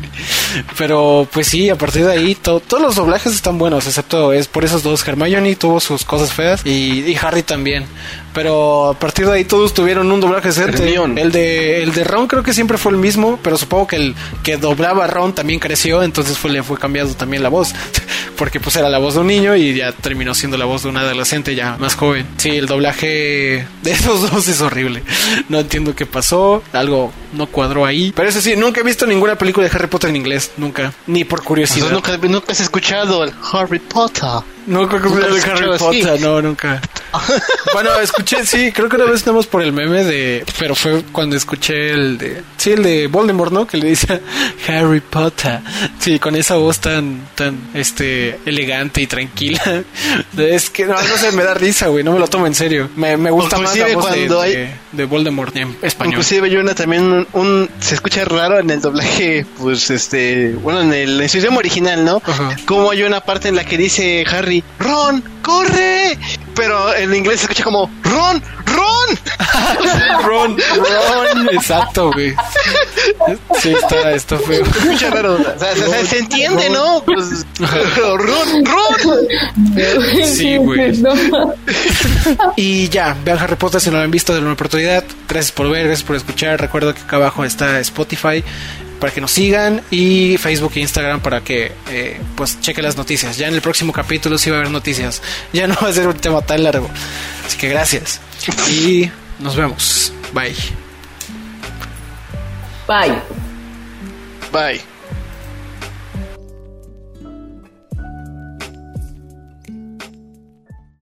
Pero pues sí, a partir de ahí to- todos los doblajes están buenos, excepto es por esos dos. Hermione tuvo sus cosas feas y, y Harry también. Pero a partir de ahí todos tuvieron un doblaje decente. El de el de Ron creo que siempre fue el mismo, pero supongo que el que doblaba a Ron también creció, entonces fue le fue cambiando también la voz, porque pues era la voz de un niño y ya terminó siendo la voz de un adolescente ya más joven. Sí, el doblaje de esos dos es horrible. No entiendo qué pasó, algo no cuadró ahí. Pero eso sí, nunca he visto ninguna película de Harry Potter en inglés, nunca, ni por curiosidad. Nunca has escuchado el Harry Potter. No creo que ¿Nunca de Harry así? Potter, no, nunca. bueno, escuché, sí, creo que una vez estamos por el meme de, pero fue cuando escuché el de, sí, el de Voldemort, ¿no? Que le dice Harry Potter. Sí, con esa voz tan, tan, este, elegante y tranquila. Es que, no, no sé, me da risa, güey, no me lo tomo en serio. Me, me gusta más la voz de, cuando hay- de, de Voldemort en español. Inclusive hay una también un, un- se escucha raro en el doblaje, pues este, bueno en el su idioma original, ¿no? Ajá. Como hay una parte en la que dice Harry, Ron, corre, pero en inglés se escucha como Ron, Ron. Ron, Ron, exacto, güey. Sí, está, está feo. Se escucha raro, o sea, o sea, se entiende, ¿no? Pues, Ron, Ron. Sí, güey. No, Y ya, vean Harry Potter si no lo han visto de una oportunidad. Gracias por ver, gracias por escuchar. Recuerdo que acá abajo está Spotify para que nos sigan y Facebook e Instagram para que eh, pues chequen las noticias. Ya en el próximo capítulo sí va a haber noticias. Ya no va a ser un tema tan largo. Así que gracias. Y nos vemos. Bye. Bye. Bye.